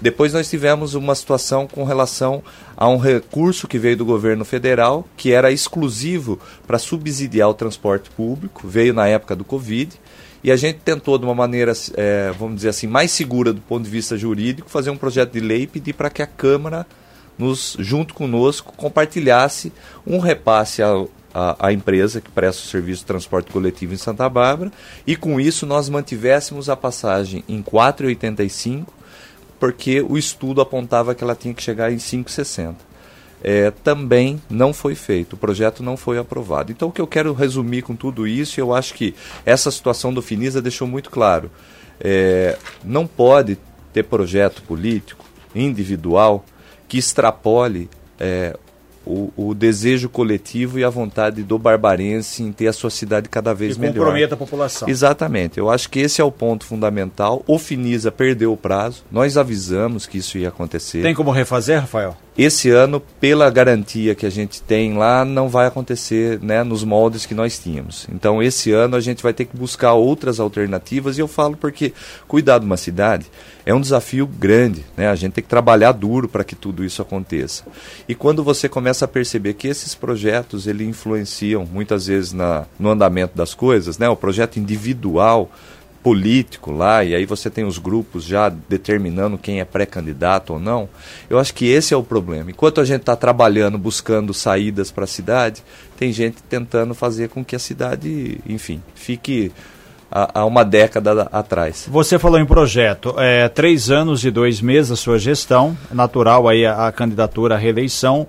Depois nós tivemos uma situação com relação a um recurso que veio do governo federal, que era exclusivo para subsidiar o transporte público, veio na época do Covid, e a gente tentou, de uma maneira, eh, vamos dizer assim, mais segura do ponto de vista jurídico, fazer um projeto de lei e pedir para que a Câmara, nos, junto conosco, compartilhasse um repasse a empresa que presta o serviço de transporte coletivo em Santa Bárbara, e com isso nós mantivéssemos a passagem em 4,85 porque o estudo apontava que ela tinha que chegar em 5,60. É, também não foi feito, o projeto não foi aprovado. Então, o que eu quero resumir com tudo isso, eu acho que essa situação do Finisa deixou muito claro: é, não pode ter projeto político individual que extrapole é, o, o, desejo coletivo e a vontade do barbarense em ter a sua cidade cada vez e melhor. comprometa a população. Exatamente. Eu acho que esse é o ponto fundamental. O Finisa perdeu o prazo. Nós avisamos que isso ia acontecer. Tem como refazer, Rafael? Esse ano, pela garantia que a gente tem lá, não vai acontecer né, nos moldes que nós tínhamos. Então, esse ano a gente vai ter que buscar outras alternativas. E eu falo porque cuidar de uma cidade é um desafio grande. Né? A gente tem que trabalhar duro para que tudo isso aconteça. E quando você começa a perceber que esses projetos ele influenciam muitas vezes na, no andamento das coisas, né? o projeto individual político lá, e aí você tem os grupos já determinando quem é pré-candidato ou não. Eu acho que esse é o problema. Enquanto a gente está trabalhando, buscando saídas para a cidade, tem gente tentando fazer com que a cidade, enfim, fique há uma década atrás. Você falou em projeto, é, três anos e dois meses a sua gestão, natural aí a, a candidatura à reeleição.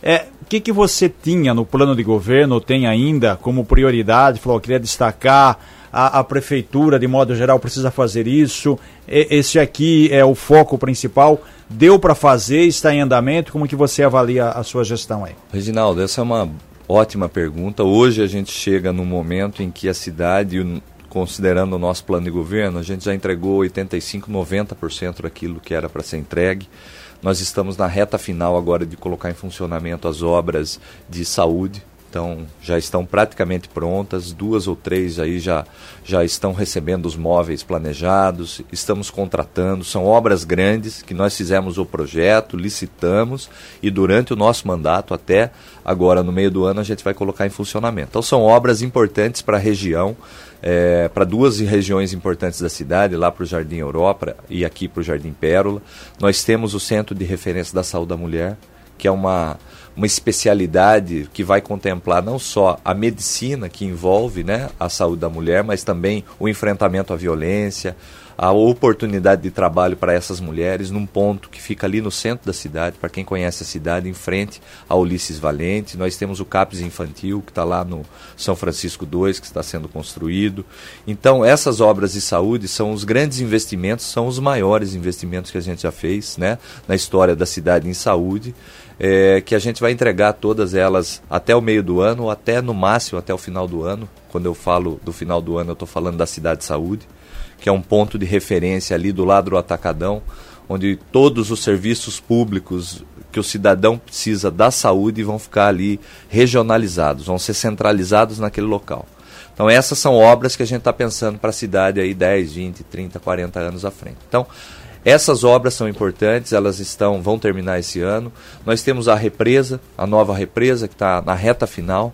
É, o que, que você tinha no plano de governo, tem ainda como prioridade? Falou, queria destacar a, a, prefeitura, de modo geral, precisa fazer isso. E, esse aqui é o foco principal. Deu para fazer? Está em andamento? Como que você avalia a sua gestão aí? Reginaldo, essa é uma ótima pergunta. Hoje a gente chega num momento em que a cidade, considerando o nosso plano de governo, a gente já entregou 85, 90% daquilo que era para ser entregue. Nós estamos na reta final agora de colocar em funcionamento as obras de saúde, então já estão praticamente prontas, duas ou três aí já, já estão recebendo os móveis planejados, estamos contratando, são obras grandes que nós fizemos o projeto, licitamos e durante o nosso mandato até agora no meio do ano a gente vai colocar em funcionamento. Então são obras importantes para a região, é, para duas regiões importantes da cidade, lá para o Jardim Europa e aqui para o Jardim Pérola. Nós temos o Centro de Referência da Saúde da Mulher, que é uma uma especialidade que vai contemplar não só a medicina que envolve né, a saúde da mulher, mas também o enfrentamento à violência, a oportunidade de trabalho para essas mulheres num ponto que fica ali no centro da cidade, para quem conhece a cidade, em frente a Ulisses Valente. Nós temos o CAPES Infantil, que está lá no São Francisco II, que está sendo construído. Então, essas obras de saúde são os grandes investimentos, são os maiores investimentos que a gente já fez né, na história da cidade em saúde é, que a gente vai entregar todas elas até o meio do ano, ou até no máximo até o final do ano. Quando eu falo do final do ano, eu estou falando da Cidade de Saúde, que é um ponto de referência ali do lado do Atacadão, onde todos os serviços públicos que o cidadão precisa da saúde vão ficar ali regionalizados, vão ser centralizados naquele local. Então essas são obras que a gente está pensando para a cidade aí 10, 20, 30, 40 anos à frente. Então essas obras são importantes, elas estão vão terminar esse ano. Nós temos a represa, a nova represa que está na reta final,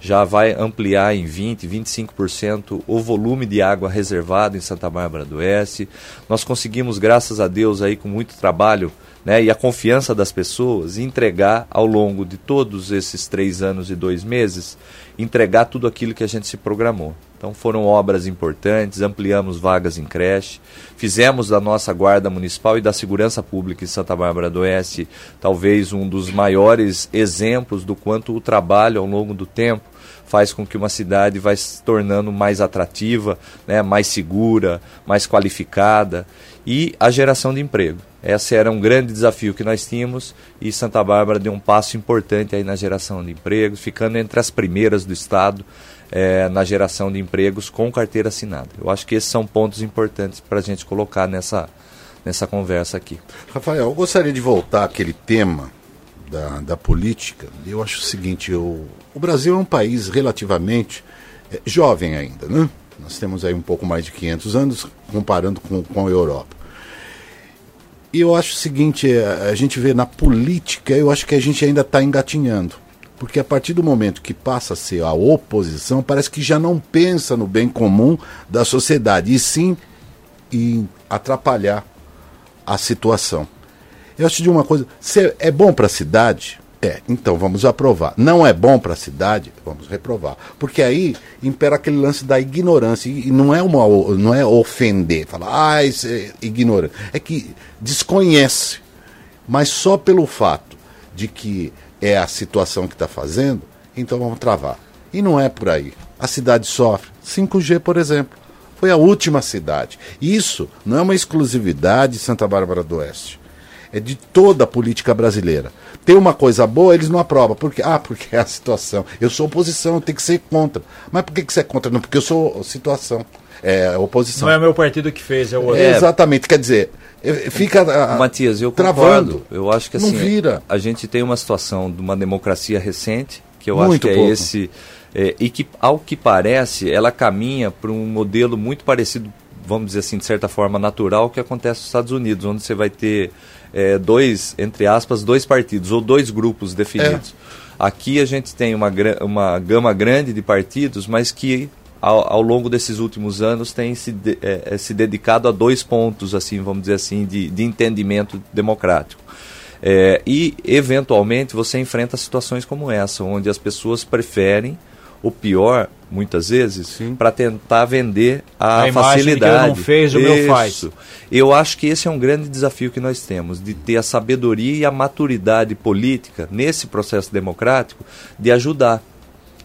já vai ampliar em 20, 25% o volume de água reservado em Santa Bárbara do Oeste. Nós conseguimos, graças a Deus, aí com muito trabalho né, e a confiança das pessoas, entregar ao longo de todos esses três anos e dois meses, entregar tudo aquilo que a gente se programou. Então foram obras importantes, ampliamos vagas em creche, fizemos da nossa Guarda Municipal e da Segurança Pública em Santa Bárbara do Oeste talvez um dos maiores exemplos do quanto o trabalho ao longo do tempo faz com que uma cidade vai se tornando mais atrativa, né, mais segura, mais qualificada e a geração de emprego. Esse era um grande desafio que nós tínhamos e Santa Bárbara deu um passo importante aí na geração de empregos, ficando entre as primeiras do estado é, na geração de empregos com carteira assinada. Eu acho que esses são pontos importantes para a gente colocar nessa, nessa conversa aqui. Rafael, eu gostaria de voltar àquele tema da, da política. Eu acho o seguinte: eu, o Brasil é um país relativamente é, jovem ainda, né? Nós temos aí um pouco mais de 500 anos comparando com, com a Europa. E eu acho o seguinte: é, a gente vê na política, eu acho que a gente ainda está engatinhando. Porque a partir do momento que passa a ser a oposição, parece que já não pensa no bem comum da sociedade, e sim em atrapalhar a situação. Eu acho de uma coisa, se é bom para a cidade, é, então vamos aprovar. Não é bom para a cidade, vamos reprovar. Porque aí impera aquele lance da ignorância. E não é, uma, não é ofender, falar, ah, isso é ignorante. É que desconhece. Mas só pelo fato de que é a situação que está fazendo, então vamos travar. E não é por aí. A cidade sofre. 5G, por exemplo, foi a última cidade. Isso não é uma exclusividade de Santa Bárbara do Oeste. É de toda a política brasileira. Tem uma coisa boa, eles não aprovam. Porque, ah, porque é a situação. Eu sou oposição, eu tenho que ser contra. Mas por que, que você é contra? Não, porque eu sou situação. É oposição. Não é meu partido que fez, é o outro. É, exatamente. Quer dizer, fica a, Matias, eu travando. Concordo. Eu acho que assim, vira. a gente tem uma situação de uma democracia recente, que eu muito acho que é pouco. é esse é, e que ao que parece, ela caminha para um modelo muito parecido, vamos dizer assim, de certa forma natural que acontece nos Estados Unidos, onde você vai ter é, dois, entre aspas, dois partidos ou dois grupos definidos. É. Aqui a gente tem uma, uma gama grande de partidos, mas que ao, ao, longo desses últimos anos tem se, de, é, é, se dedicado a dois pontos, assim, vamos dizer assim, de, de entendimento democrático. É, e, eventualmente, você enfrenta situações como essa, onde as pessoas preferem o pior, muitas vezes, para tentar vender a, a facilidade. não fez, o Isso. meu faz. Eu acho que esse é um grande desafio que nós temos, de ter a sabedoria e a maturidade política nesse processo democrático de ajudar.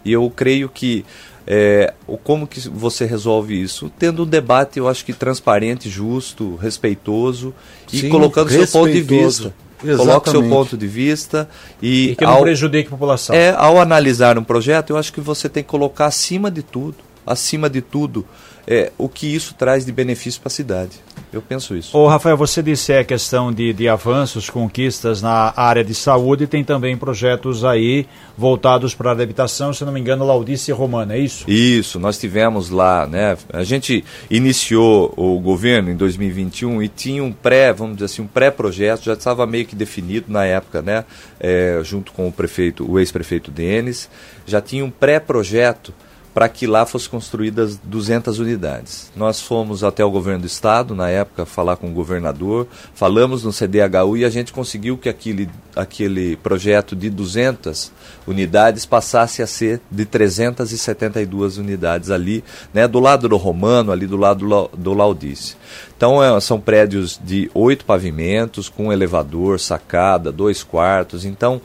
E eu creio que é, como que você resolve isso? Tendo um debate, eu acho que transparente, justo, respeitoso e Sim, colocando seu ponto de vista. Exatamente. Coloque seu ponto de vista e, e que não ao, prejudique a população. É, ao analisar um projeto, eu acho que você tem que colocar acima de tudo acima de tudo, é, o que isso traz de benefício para a cidade. Eu penso isso. Ô, Rafael, você disse a questão de, de avanços, conquistas na área de saúde, tem também projetos aí voltados para a habitação, se não me engano, Laudice Romana, é isso? Isso, nós tivemos lá, né? A gente iniciou o governo em 2021 e tinha um pré, vamos dizer assim, um pré-projeto, já estava meio que definido na época, né? É, junto com o prefeito, o ex-prefeito Denis, já tinha um pré-projeto para que lá fossem construídas 200 unidades. Nós fomos até o governo do estado, na época, falar com o governador, falamos no CDHU e a gente conseguiu que aquele, aquele projeto de 200 unidades passasse a ser de 372 unidades ali, né, do lado do Romano, ali do lado do, Laudice. Então é, são prédios de oito pavimentos, com elevador, sacada, dois quartos. Então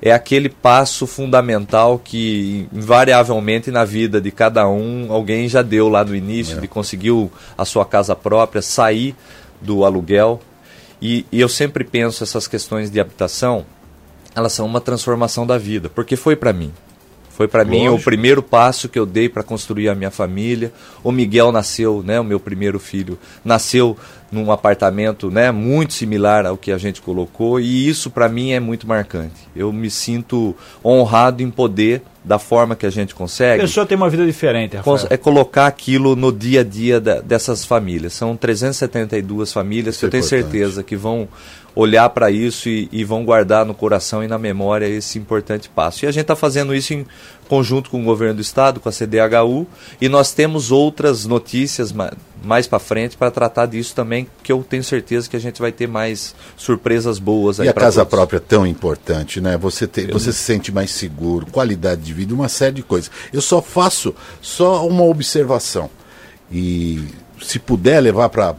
é aquele passo fundamental que invariavelmente na vida de cada um alguém já deu lá no início, é. de conseguiu a sua casa própria, sair do aluguel. E, e eu sempre penso essas questões de habitação, elas são uma transformação da vida, porque foi para mim. Foi para mim o primeiro passo que eu dei para construir a minha família. O Miguel nasceu, né, o meu primeiro filho, nasceu num apartamento, né, muito similar ao que a gente colocou e isso para mim é muito marcante. Eu me sinto honrado em poder da forma que a gente consegue. A pessoa tem uma vida diferente, Rafael. É colocar aquilo no dia a dia da, dessas famílias. São 372 famílias isso que eu tenho importante. certeza que vão olhar para isso e, e, vão guardar no coração e na memória esse importante passo. E a gente está fazendo isso em conjunto com o governo do estado, com a CDHU, e nós temos outras notícias mais para frente para tratar disso também, que eu tenho certeza que a gente vai ter mais surpresas boas. E a casa todos. própria é tão importante, né? Você, ter, você se sente mais seguro, qualidade de vida, uma série de coisas. Eu só faço só uma observação. E se puder levar para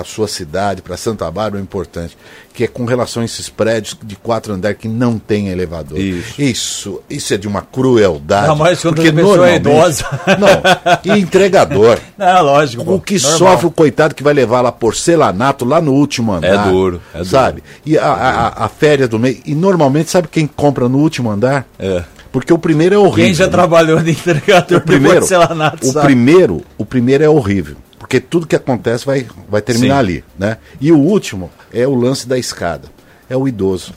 a sua cidade, para Santa Bárbara, é importante, que é com relação a esses prédios de quatro andares que não tem elevador. Isso. Isso, isso é de uma crueldade. Não, mas quando porque a pessoa é idosa. Não, e entregador. Não, lógico. O que normal. sofre o coitado que vai levar lá porcelanato lá no último andar. É duro, é duro. Sabe? E a, a, a férias do mês. E normalmente, sabe quem compra no último andar? É. Porque o primeiro é horrível. Quem já né? trabalhou de entregador o primeiro, o sabe? primeiro, o primeiro é horrível porque tudo que acontece vai, vai terminar Sim. ali, né? E o último é o lance da escada, é o idoso,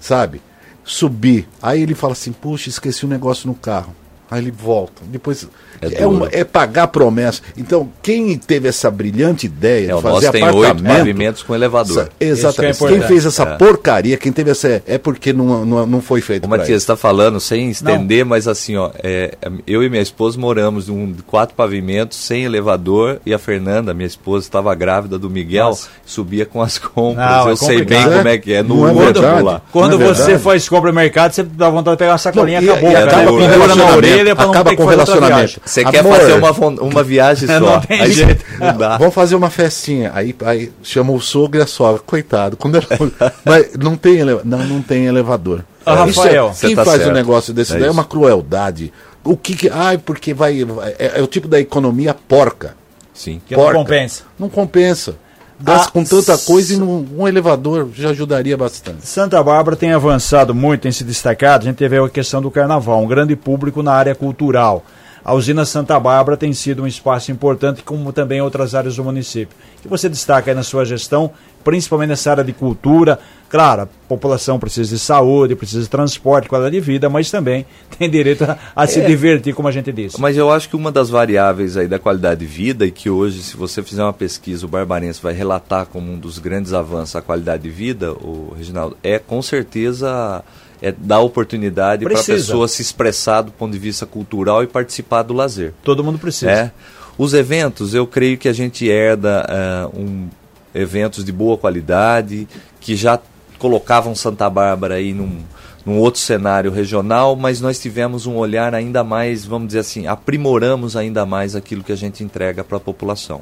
sabe? Subir, aí ele fala assim, puxa, esqueci um negócio no carro, aí ele volta, depois é, é, uma, é, pagar promessa. Então, quem teve essa brilhante ideia é, de fazer tem apartamento... oito pavimentos com elevador. exatamente. É quem fez essa é. porcaria, quem teve essa... É porque não, não, não foi feito O Matias está falando, sem estender, não. mas assim, ó, é, eu e minha esposa moramos em um, quatro pavimentos, sem elevador, e a Fernanda, minha esposa, estava grávida do Miguel, Nossa. subia com as compras. Não, eu sei bem como é que é. No não é lá. Quando você faz compra no mercado, você dá vontade de pegar uma sacolinha e acabou. E, acaba pendura na orelha ter com relacionamento. Você quer fazer uma, uma viagem só. não tem aí, jeito. Não dá. Vamos fazer uma festinha. Aí, aí chama o sogro e a sogra. Coitado. Quando ela, mas não tem, elevador. não, não tem elevador. Ah, Rafael, é, quem tá faz certo. um negócio desse é daí é uma crueldade. O que que. Ai, porque vai. É, é, o tipo da economia porca. Sim. Que porca. não compensa. Não compensa. Gasta ah, com tanta coisa e num, um elevador já ajudaria bastante. Santa Bárbara tem avançado muito, tem se destacado. A gente teve a questão do carnaval, um grande público na área cultural a usina Santa Bárbara tem sido um espaço importante, como também outras áreas do município. O que você destaca aí na sua gestão, principalmente nessa área de cultura? Claro, a população precisa de saúde, precisa de transporte, qualidade de vida, mas também tem direito a, a se é, divertir, como a gente disse. Mas eu acho que uma das variáveis aí da qualidade de vida, e que hoje, se você fizer uma pesquisa, o Barbarense vai relatar como um dos grandes avanços a qualidade de vida, o Reginaldo, é com certeza é dar oportunidade para a pessoa se expressar do ponto de vista cultural e participar do lazer. Todo mundo precisa. É. Os eventos, eu creio que a gente herda uh, um, eventos de boa qualidade, que já colocavam Santa Bárbara aí num, num outro cenário regional, mas nós tivemos um olhar ainda mais, vamos dizer assim, aprimoramos ainda mais aquilo que a gente entrega para a população.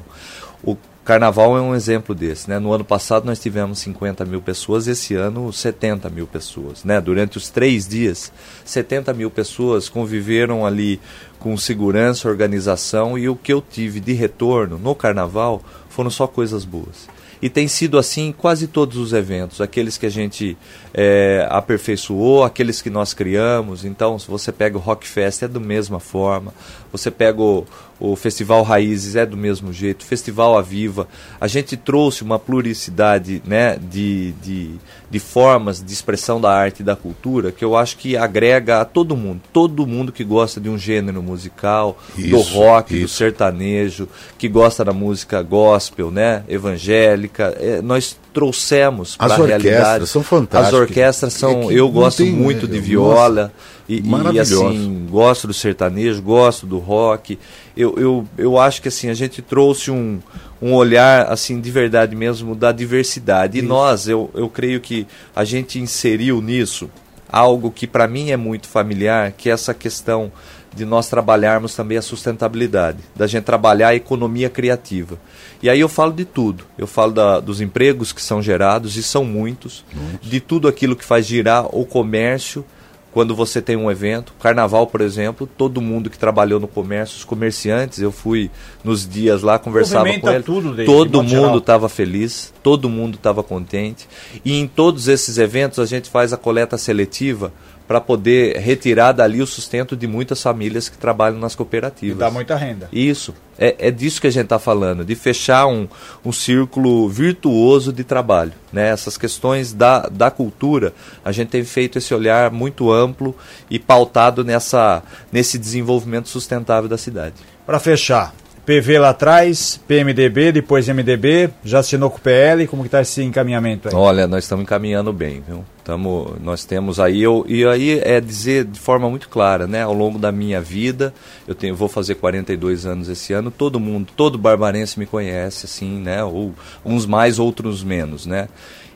O Carnaval é um exemplo desse. Né? No ano passado nós tivemos 50 mil pessoas, esse ano 70 mil pessoas. Né? Durante os três dias, 70 mil pessoas conviveram ali com segurança, organização e o que eu tive de retorno no carnaval foram só coisas boas. E tem sido assim quase todos os eventos, aqueles que a gente é, aperfeiçoou, aqueles que nós criamos. Então, se você pega o Rock Fest, é da mesma forma. Você pega o, o Festival Raízes, é do mesmo jeito. O Festival Aviva. A gente trouxe uma pluricidade né, de, de, de formas de expressão da arte e da cultura que eu acho que agrega a todo mundo. Todo mundo que gosta de um gênero musical, isso, do rock, isso. do sertanejo, que gosta da música gospel, né, evangélica. É, nós trouxemos para a realidade. São fantásticas. As orquestras são. É eu gosto tem, muito de viola. E, e, assim, gosto do sertanejo, gosto do rock. Eu, eu, eu acho que assim, a gente trouxe um, um olhar assim de verdade mesmo da diversidade. E nós, eu, eu creio que a gente inseriu nisso algo que para mim é muito familiar, que é essa questão de nós trabalharmos também a sustentabilidade, da gente trabalhar a economia criativa. E aí eu falo de tudo. Eu falo da, dos empregos que são gerados, e são muitos, de tudo aquilo que faz girar o comércio quando você tem um evento. Carnaval, por exemplo, todo mundo que trabalhou no comércio, os comerciantes, eu fui nos dias lá, conversava com eles. Tudo todo mundo estava feliz, todo mundo estava contente. E em todos esses eventos a gente faz a coleta seletiva para poder retirar dali o sustento de muitas famílias que trabalham nas cooperativas. E dá muita renda. Isso. É, é disso que a gente está falando, de fechar um, um círculo virtuoso de trabalho. Né? Essas questões da, da cultura, a gente tem feito esse olhar muito amplo e pautado nessa, nesse desenvolvimento sustentável da cidade. Para fechar, PV lá atrás, PMDB, depois MDB, já assinou com o PL, como que está esse encaminhamento aí? Olha, nós estamos encaminhando bem, viu? Tamo, nós temos aí, eu, e aí é dizer de forma muito clara, né? Ao longo da minha vida, eu tenho, vou fazer 42 anos esse ano, todo mundo, todo barbarense me conhece, assim, né? Ou uns mais, outros menos, né?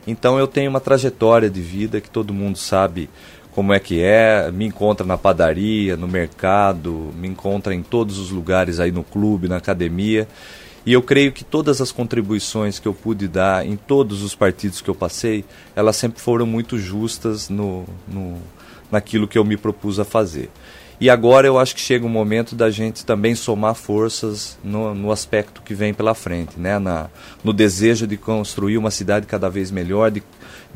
Então eu tenho uma trajetória de vida que todo mundo sabe como é que é, me encontra na padaria, no mercado, me encontra em todos os lugares aí no clube, na academia. E eu creio que todas as contribuições que eu pude dar em todos os partidos que eu passei, elas sempre foram muito justas no, no, naquilo que eu me propus a fazer. E agora eu acho que chega o momento da gente também somar forças no, no aspecto que vem pela frente, né? Na, no desejo de construir uma cidade cada vez melhor, de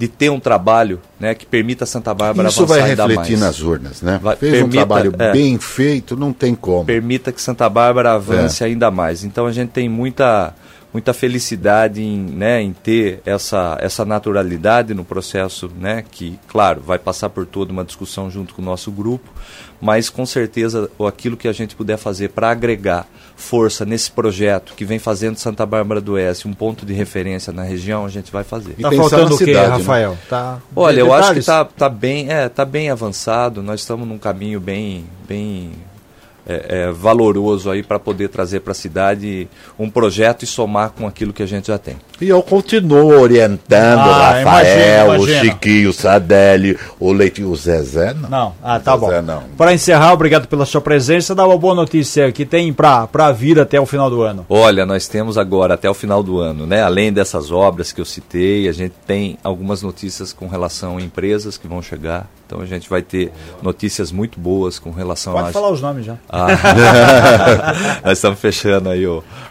de ter um trabalho né, que permita a Santa Bárbara Isso avançar vai refletir nas urnas, né? Vai, Fez permita, um trabalho é, bem feito, não tem como. Permita que Santa Bárbara avance é. ainda mais. Então a gente tem muita muita felicidade em, né, em ter essa, essa naturalidade no processo, né, que, claro, vai passar por toda uma discussão junto com o nosso grupo, mas com certeza aquilo que a gente puder fazer para agregar força nesse projeto que vem fazendo Santa Bárbara do Oeste um ponto de referência na região, a gente vai fazer. Está faltando o que, né? Rafael? Né? Tá... Olha, eu acho que está tá bem, é, tá bem avançado, nós estamos num caminho bem, bem é, é, valoroso aí para poder trazer para a cidade um projeto e somar com aquilo que a gente já tem. E eu continuo orientando ah, o Rafael, imagina, imagina. o Chiquinho, o Sadelli, o Leitinho, o Zezé, não. Não, ah, tá Zezé, bom. Para encerrar, obrigado pela sua presença. Dá uma boa notícia que tem para vir até o final do ano. Olha, nós temos agora até o final do ano, né? Além dessas obras que eu citei, a gente tem algumas notícias com relação a empresas que vão chegar. Então a gente vai ter notícias muito boas com relação Pode a. Pode falar os nomes já. Ah, nós estamos fechando aí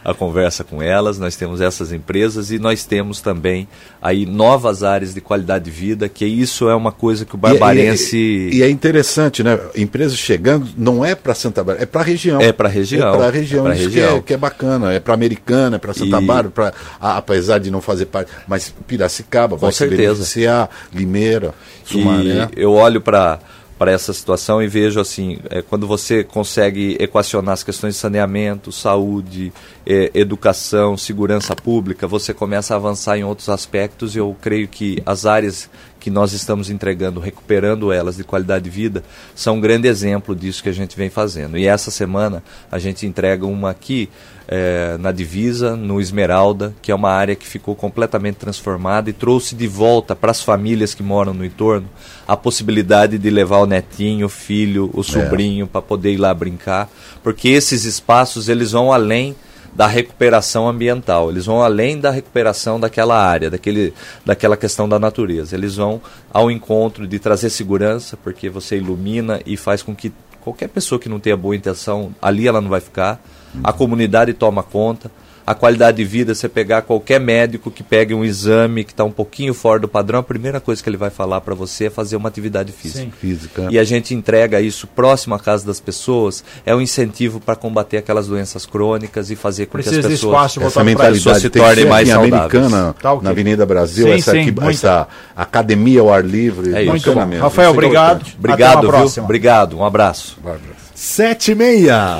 a conversa com elas. Nós temos essas empresas e nós temos também aí novas áreas de qualidade de vida, que isso é uma coisa que o barbarense... E, e, e é interessante, né? Empresas chegando não é para Santa Bárbara, é para a região. É para a região. É para a região, é isso região. Que, é, que é bacana. É para Americana, é para Santa e... Bárbara, pra, apesar de não fazer parte, mas Piracicaba, Com vai certeza. beneficiar, Limeira, Sumaré. E eu olho para para essa situação e vejo assim, é, quando você consegue equacionar as questões de saneamento, saúde, é, educação, segurança pública, você começa a avançar em outros aspectos e eu creio que as áreas que nós estamos entregando, recuperando elas de qualidade de vida, são um grande exemplo disso que a gente vem fazendo. E essa semana a gente entrega uma aqui é, na Divisa, no Esmeralda, que é uma área que ficou completamente transformada e trouxe de volta para as famílias que moram no entorno a possibilidade de levar o netinho, o filho, o sobrinho é. para poder ir lá brincar, porque esses espaços eles vão além da recuperação ambiental. Eles vão além da recuperação daquela área, daquele, daquela questão da natureza. Eles vão ao encontro de trazer segurança, porque você ilumina e faz com que Qualquer pessoa que não tenha boa intenção, ali ela não vai ficar. A comunidade toma conta a qualidade de vida, você pegar qualquer médico que pegue um exame que está um pouquinho fora do padrão, a primeira coisa que ele vai falar para você é fazer uma atividade física. Sim. física. E a gente entrega isso próximo à casa das pessoas, é um incentivo para combater aquelas doenças crônicas e fazer com Precisa que as pessoas essa mentalidade se tornem mais americana tá, okay. na Avenida Brasil, sim, essa, sim, essa academia ao ar livre. É isso. Muito bom. Mesmo. Rafael, obrigado. Obrigado, viu? Obrigado, um abraço. Bárbara. Sete e meia.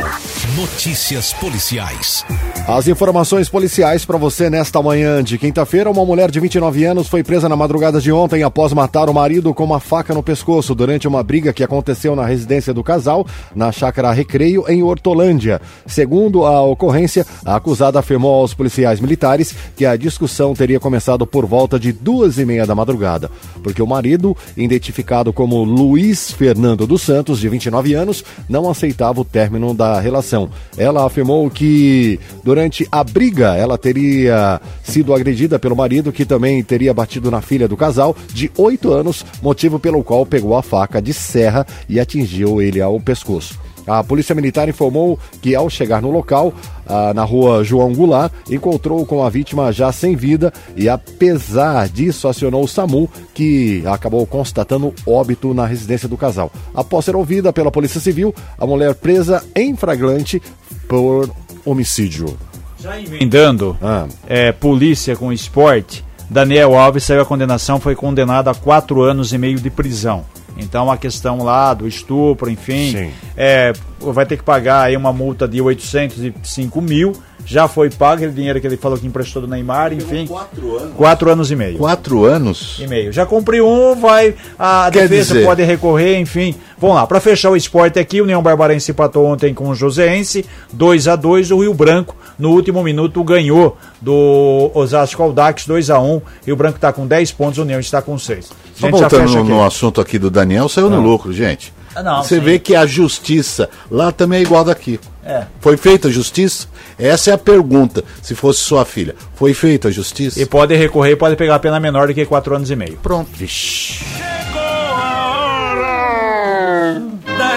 Notícias policiais. As informações policiais para você nesta manhã de quinta-feira. Uma mulher de 29 anos foi presa na madrugada de ontem após matar o marido com uma faca no pescoço durante uma briga que aconteceu na residência do casal, na chácara Recreio, em Hortolândia. Segundo a ocorrência, a acusada afirmou aos policiais militares que a discussão teria começado por volta de duas e meia da madrugada, porque o marido, identificado como Luiz Fernando dos Santos, de 29 anos, não aceitava o término da relação. Ela afirmou que durante a briga ela teria sido agredida pelo marido, que também teria batido na filha do casal, de 8 anos, motivo pelo qual pegou a faca de serra e atingiu ele ao pescoço. A Polícia Militar informou que, ao chegar no local, ah, na rua João Goulart, encontrou com a vítima já sem vida e, apesar disso, acionou o SAMU, que acabou constatando óbito na residência do casal. Após ser ouvida pela Polícia Civil, a mulher presa em flagrante por homicídio. Já emendando, ah. é, polícia com esporte, Daniel Alves saiu a condenação, foi condenado a quatro anos e meio de prisão. Então a questão lá do estupro, enfim, é, vai ter que pagar aí uma multa de 805 mil. Já foi pago aquele dinheiro que ele falou que emprestou do Neymar, enfim. Quatro anos. Quatro anos e meio. Quatro anos? E meio. Já cumpriu um, vai. A Quer defesa dizer... pode recorrer, enfim. Vamos lá, para fechar o esporte aqui, o União Barbarense empatou ontem com o Joséense, 2 a 2 O Rio Branco, no último minuto, ganhou do Osasco Aldax 2 a 1 Rio Branco está com 10 pontos, o União está com 6. Só voltando no, no, assunto aqui do Daniel, saiu ah. no lucro, gente. Ah, não, Você sim. vê que a justiça lá também é igual daqui. É. Foi feita a justiça? Essa é a pergunta. Se fosse sua filha, foi feita a justiça? E pode recorrer, pode pegar a pena menor do que 4 anos e meio. Pronto. Vixe. Chegou a hora da...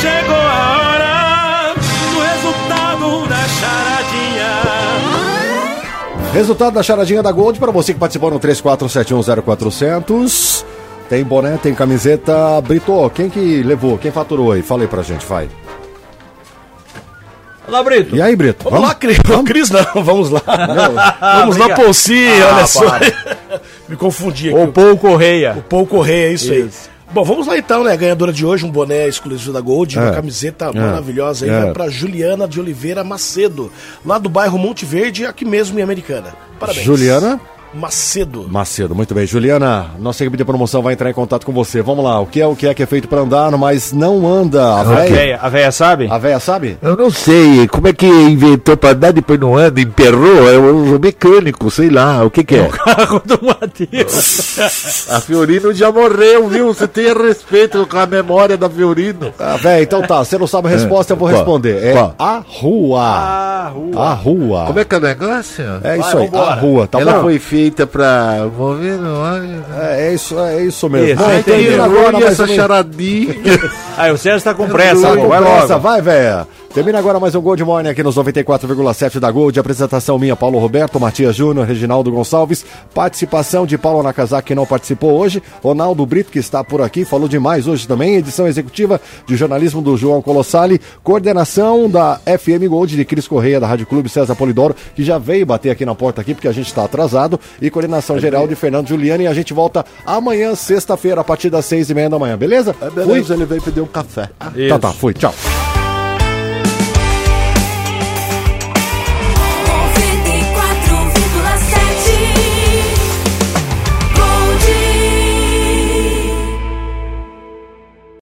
Chegou a hora do resultado da charadinha. Resultado da charadinha da Gold para você que participou no 34710400. Tem boné, tem camiseta. Brito, quem que levou? Quem faturou aí? Fala aí pra gente, vai. Olá, Brito. E aí, Brito? Vamos, vamos? lá, Cris. Vamos? Cris, não, vamos lá. Não. vamos lá, Polsi, ah, olha só. Me confundi aqui. O Paul Correia. O Paul Correia, é isso, isso. aí. Bom, vamos lá então, né? Ganhadora de hoje, um boné exclusivo da Gold, é. uma camiseta é. maravilhosa aí, é. vai pra Juliana de Oliveira Macedo, lá do bairro Monte Verde, aqui mesmo em Americana. Parabéns. Juliana? Macedo. Macedo, muito bem. Juliana, nossa equipe de promoção vai entrar em contato com você. Vamos lá, o que é o que é que é feito para andar, mas não anda. A véia, a véia sabe? A véia sabe? Eu não sei. Como é que inventou para andar depois não anda, emperrou? É o mecânico, sei lá. O que que é? O carro do Matheus. a Fiorino já morreu, viu? Você tenha respeito com a memória da Fiorino. Ah, véia, então tá. Você não sabe a resposta, eu vou responder. É a rua. A rua. A rua. Como é que é o negócio? É isso aí, a rua. Tá Ela bom? foi feita feita pra. Vou ver, não, é, é, isso, é isso mesmo. Isso, vai ter agora essa charadinha. Aí o Sérgio tá com pressa, vai logo. Vai, velho. Termina agora mais um Gold Morning aqui nos 94,7 da Gold. Apresentação minha, Paulo Roberto, Matias Júnior, Reginaldo Gonçalves. Participação de Paulo Nakazaki, que não participou hoje. Ronaldo Brito, que está por aqui, falou demais hoje também. Edição executiva de jornalismo do João Colossali. Coordenação da FM Gold de Cris Correia, da Rádio Clube César Polidoro, que já veio bater aqui na porta aqui, porque a gente está atrasado. E coordenação é geral de Fernando Giuliani. E a gente volta amanhã, sexta-feira, a partir das seis e meia da manhã, beleza? É beleza, fui. ele veio pedir um café. Isso. Tá, tá, fui, tchau.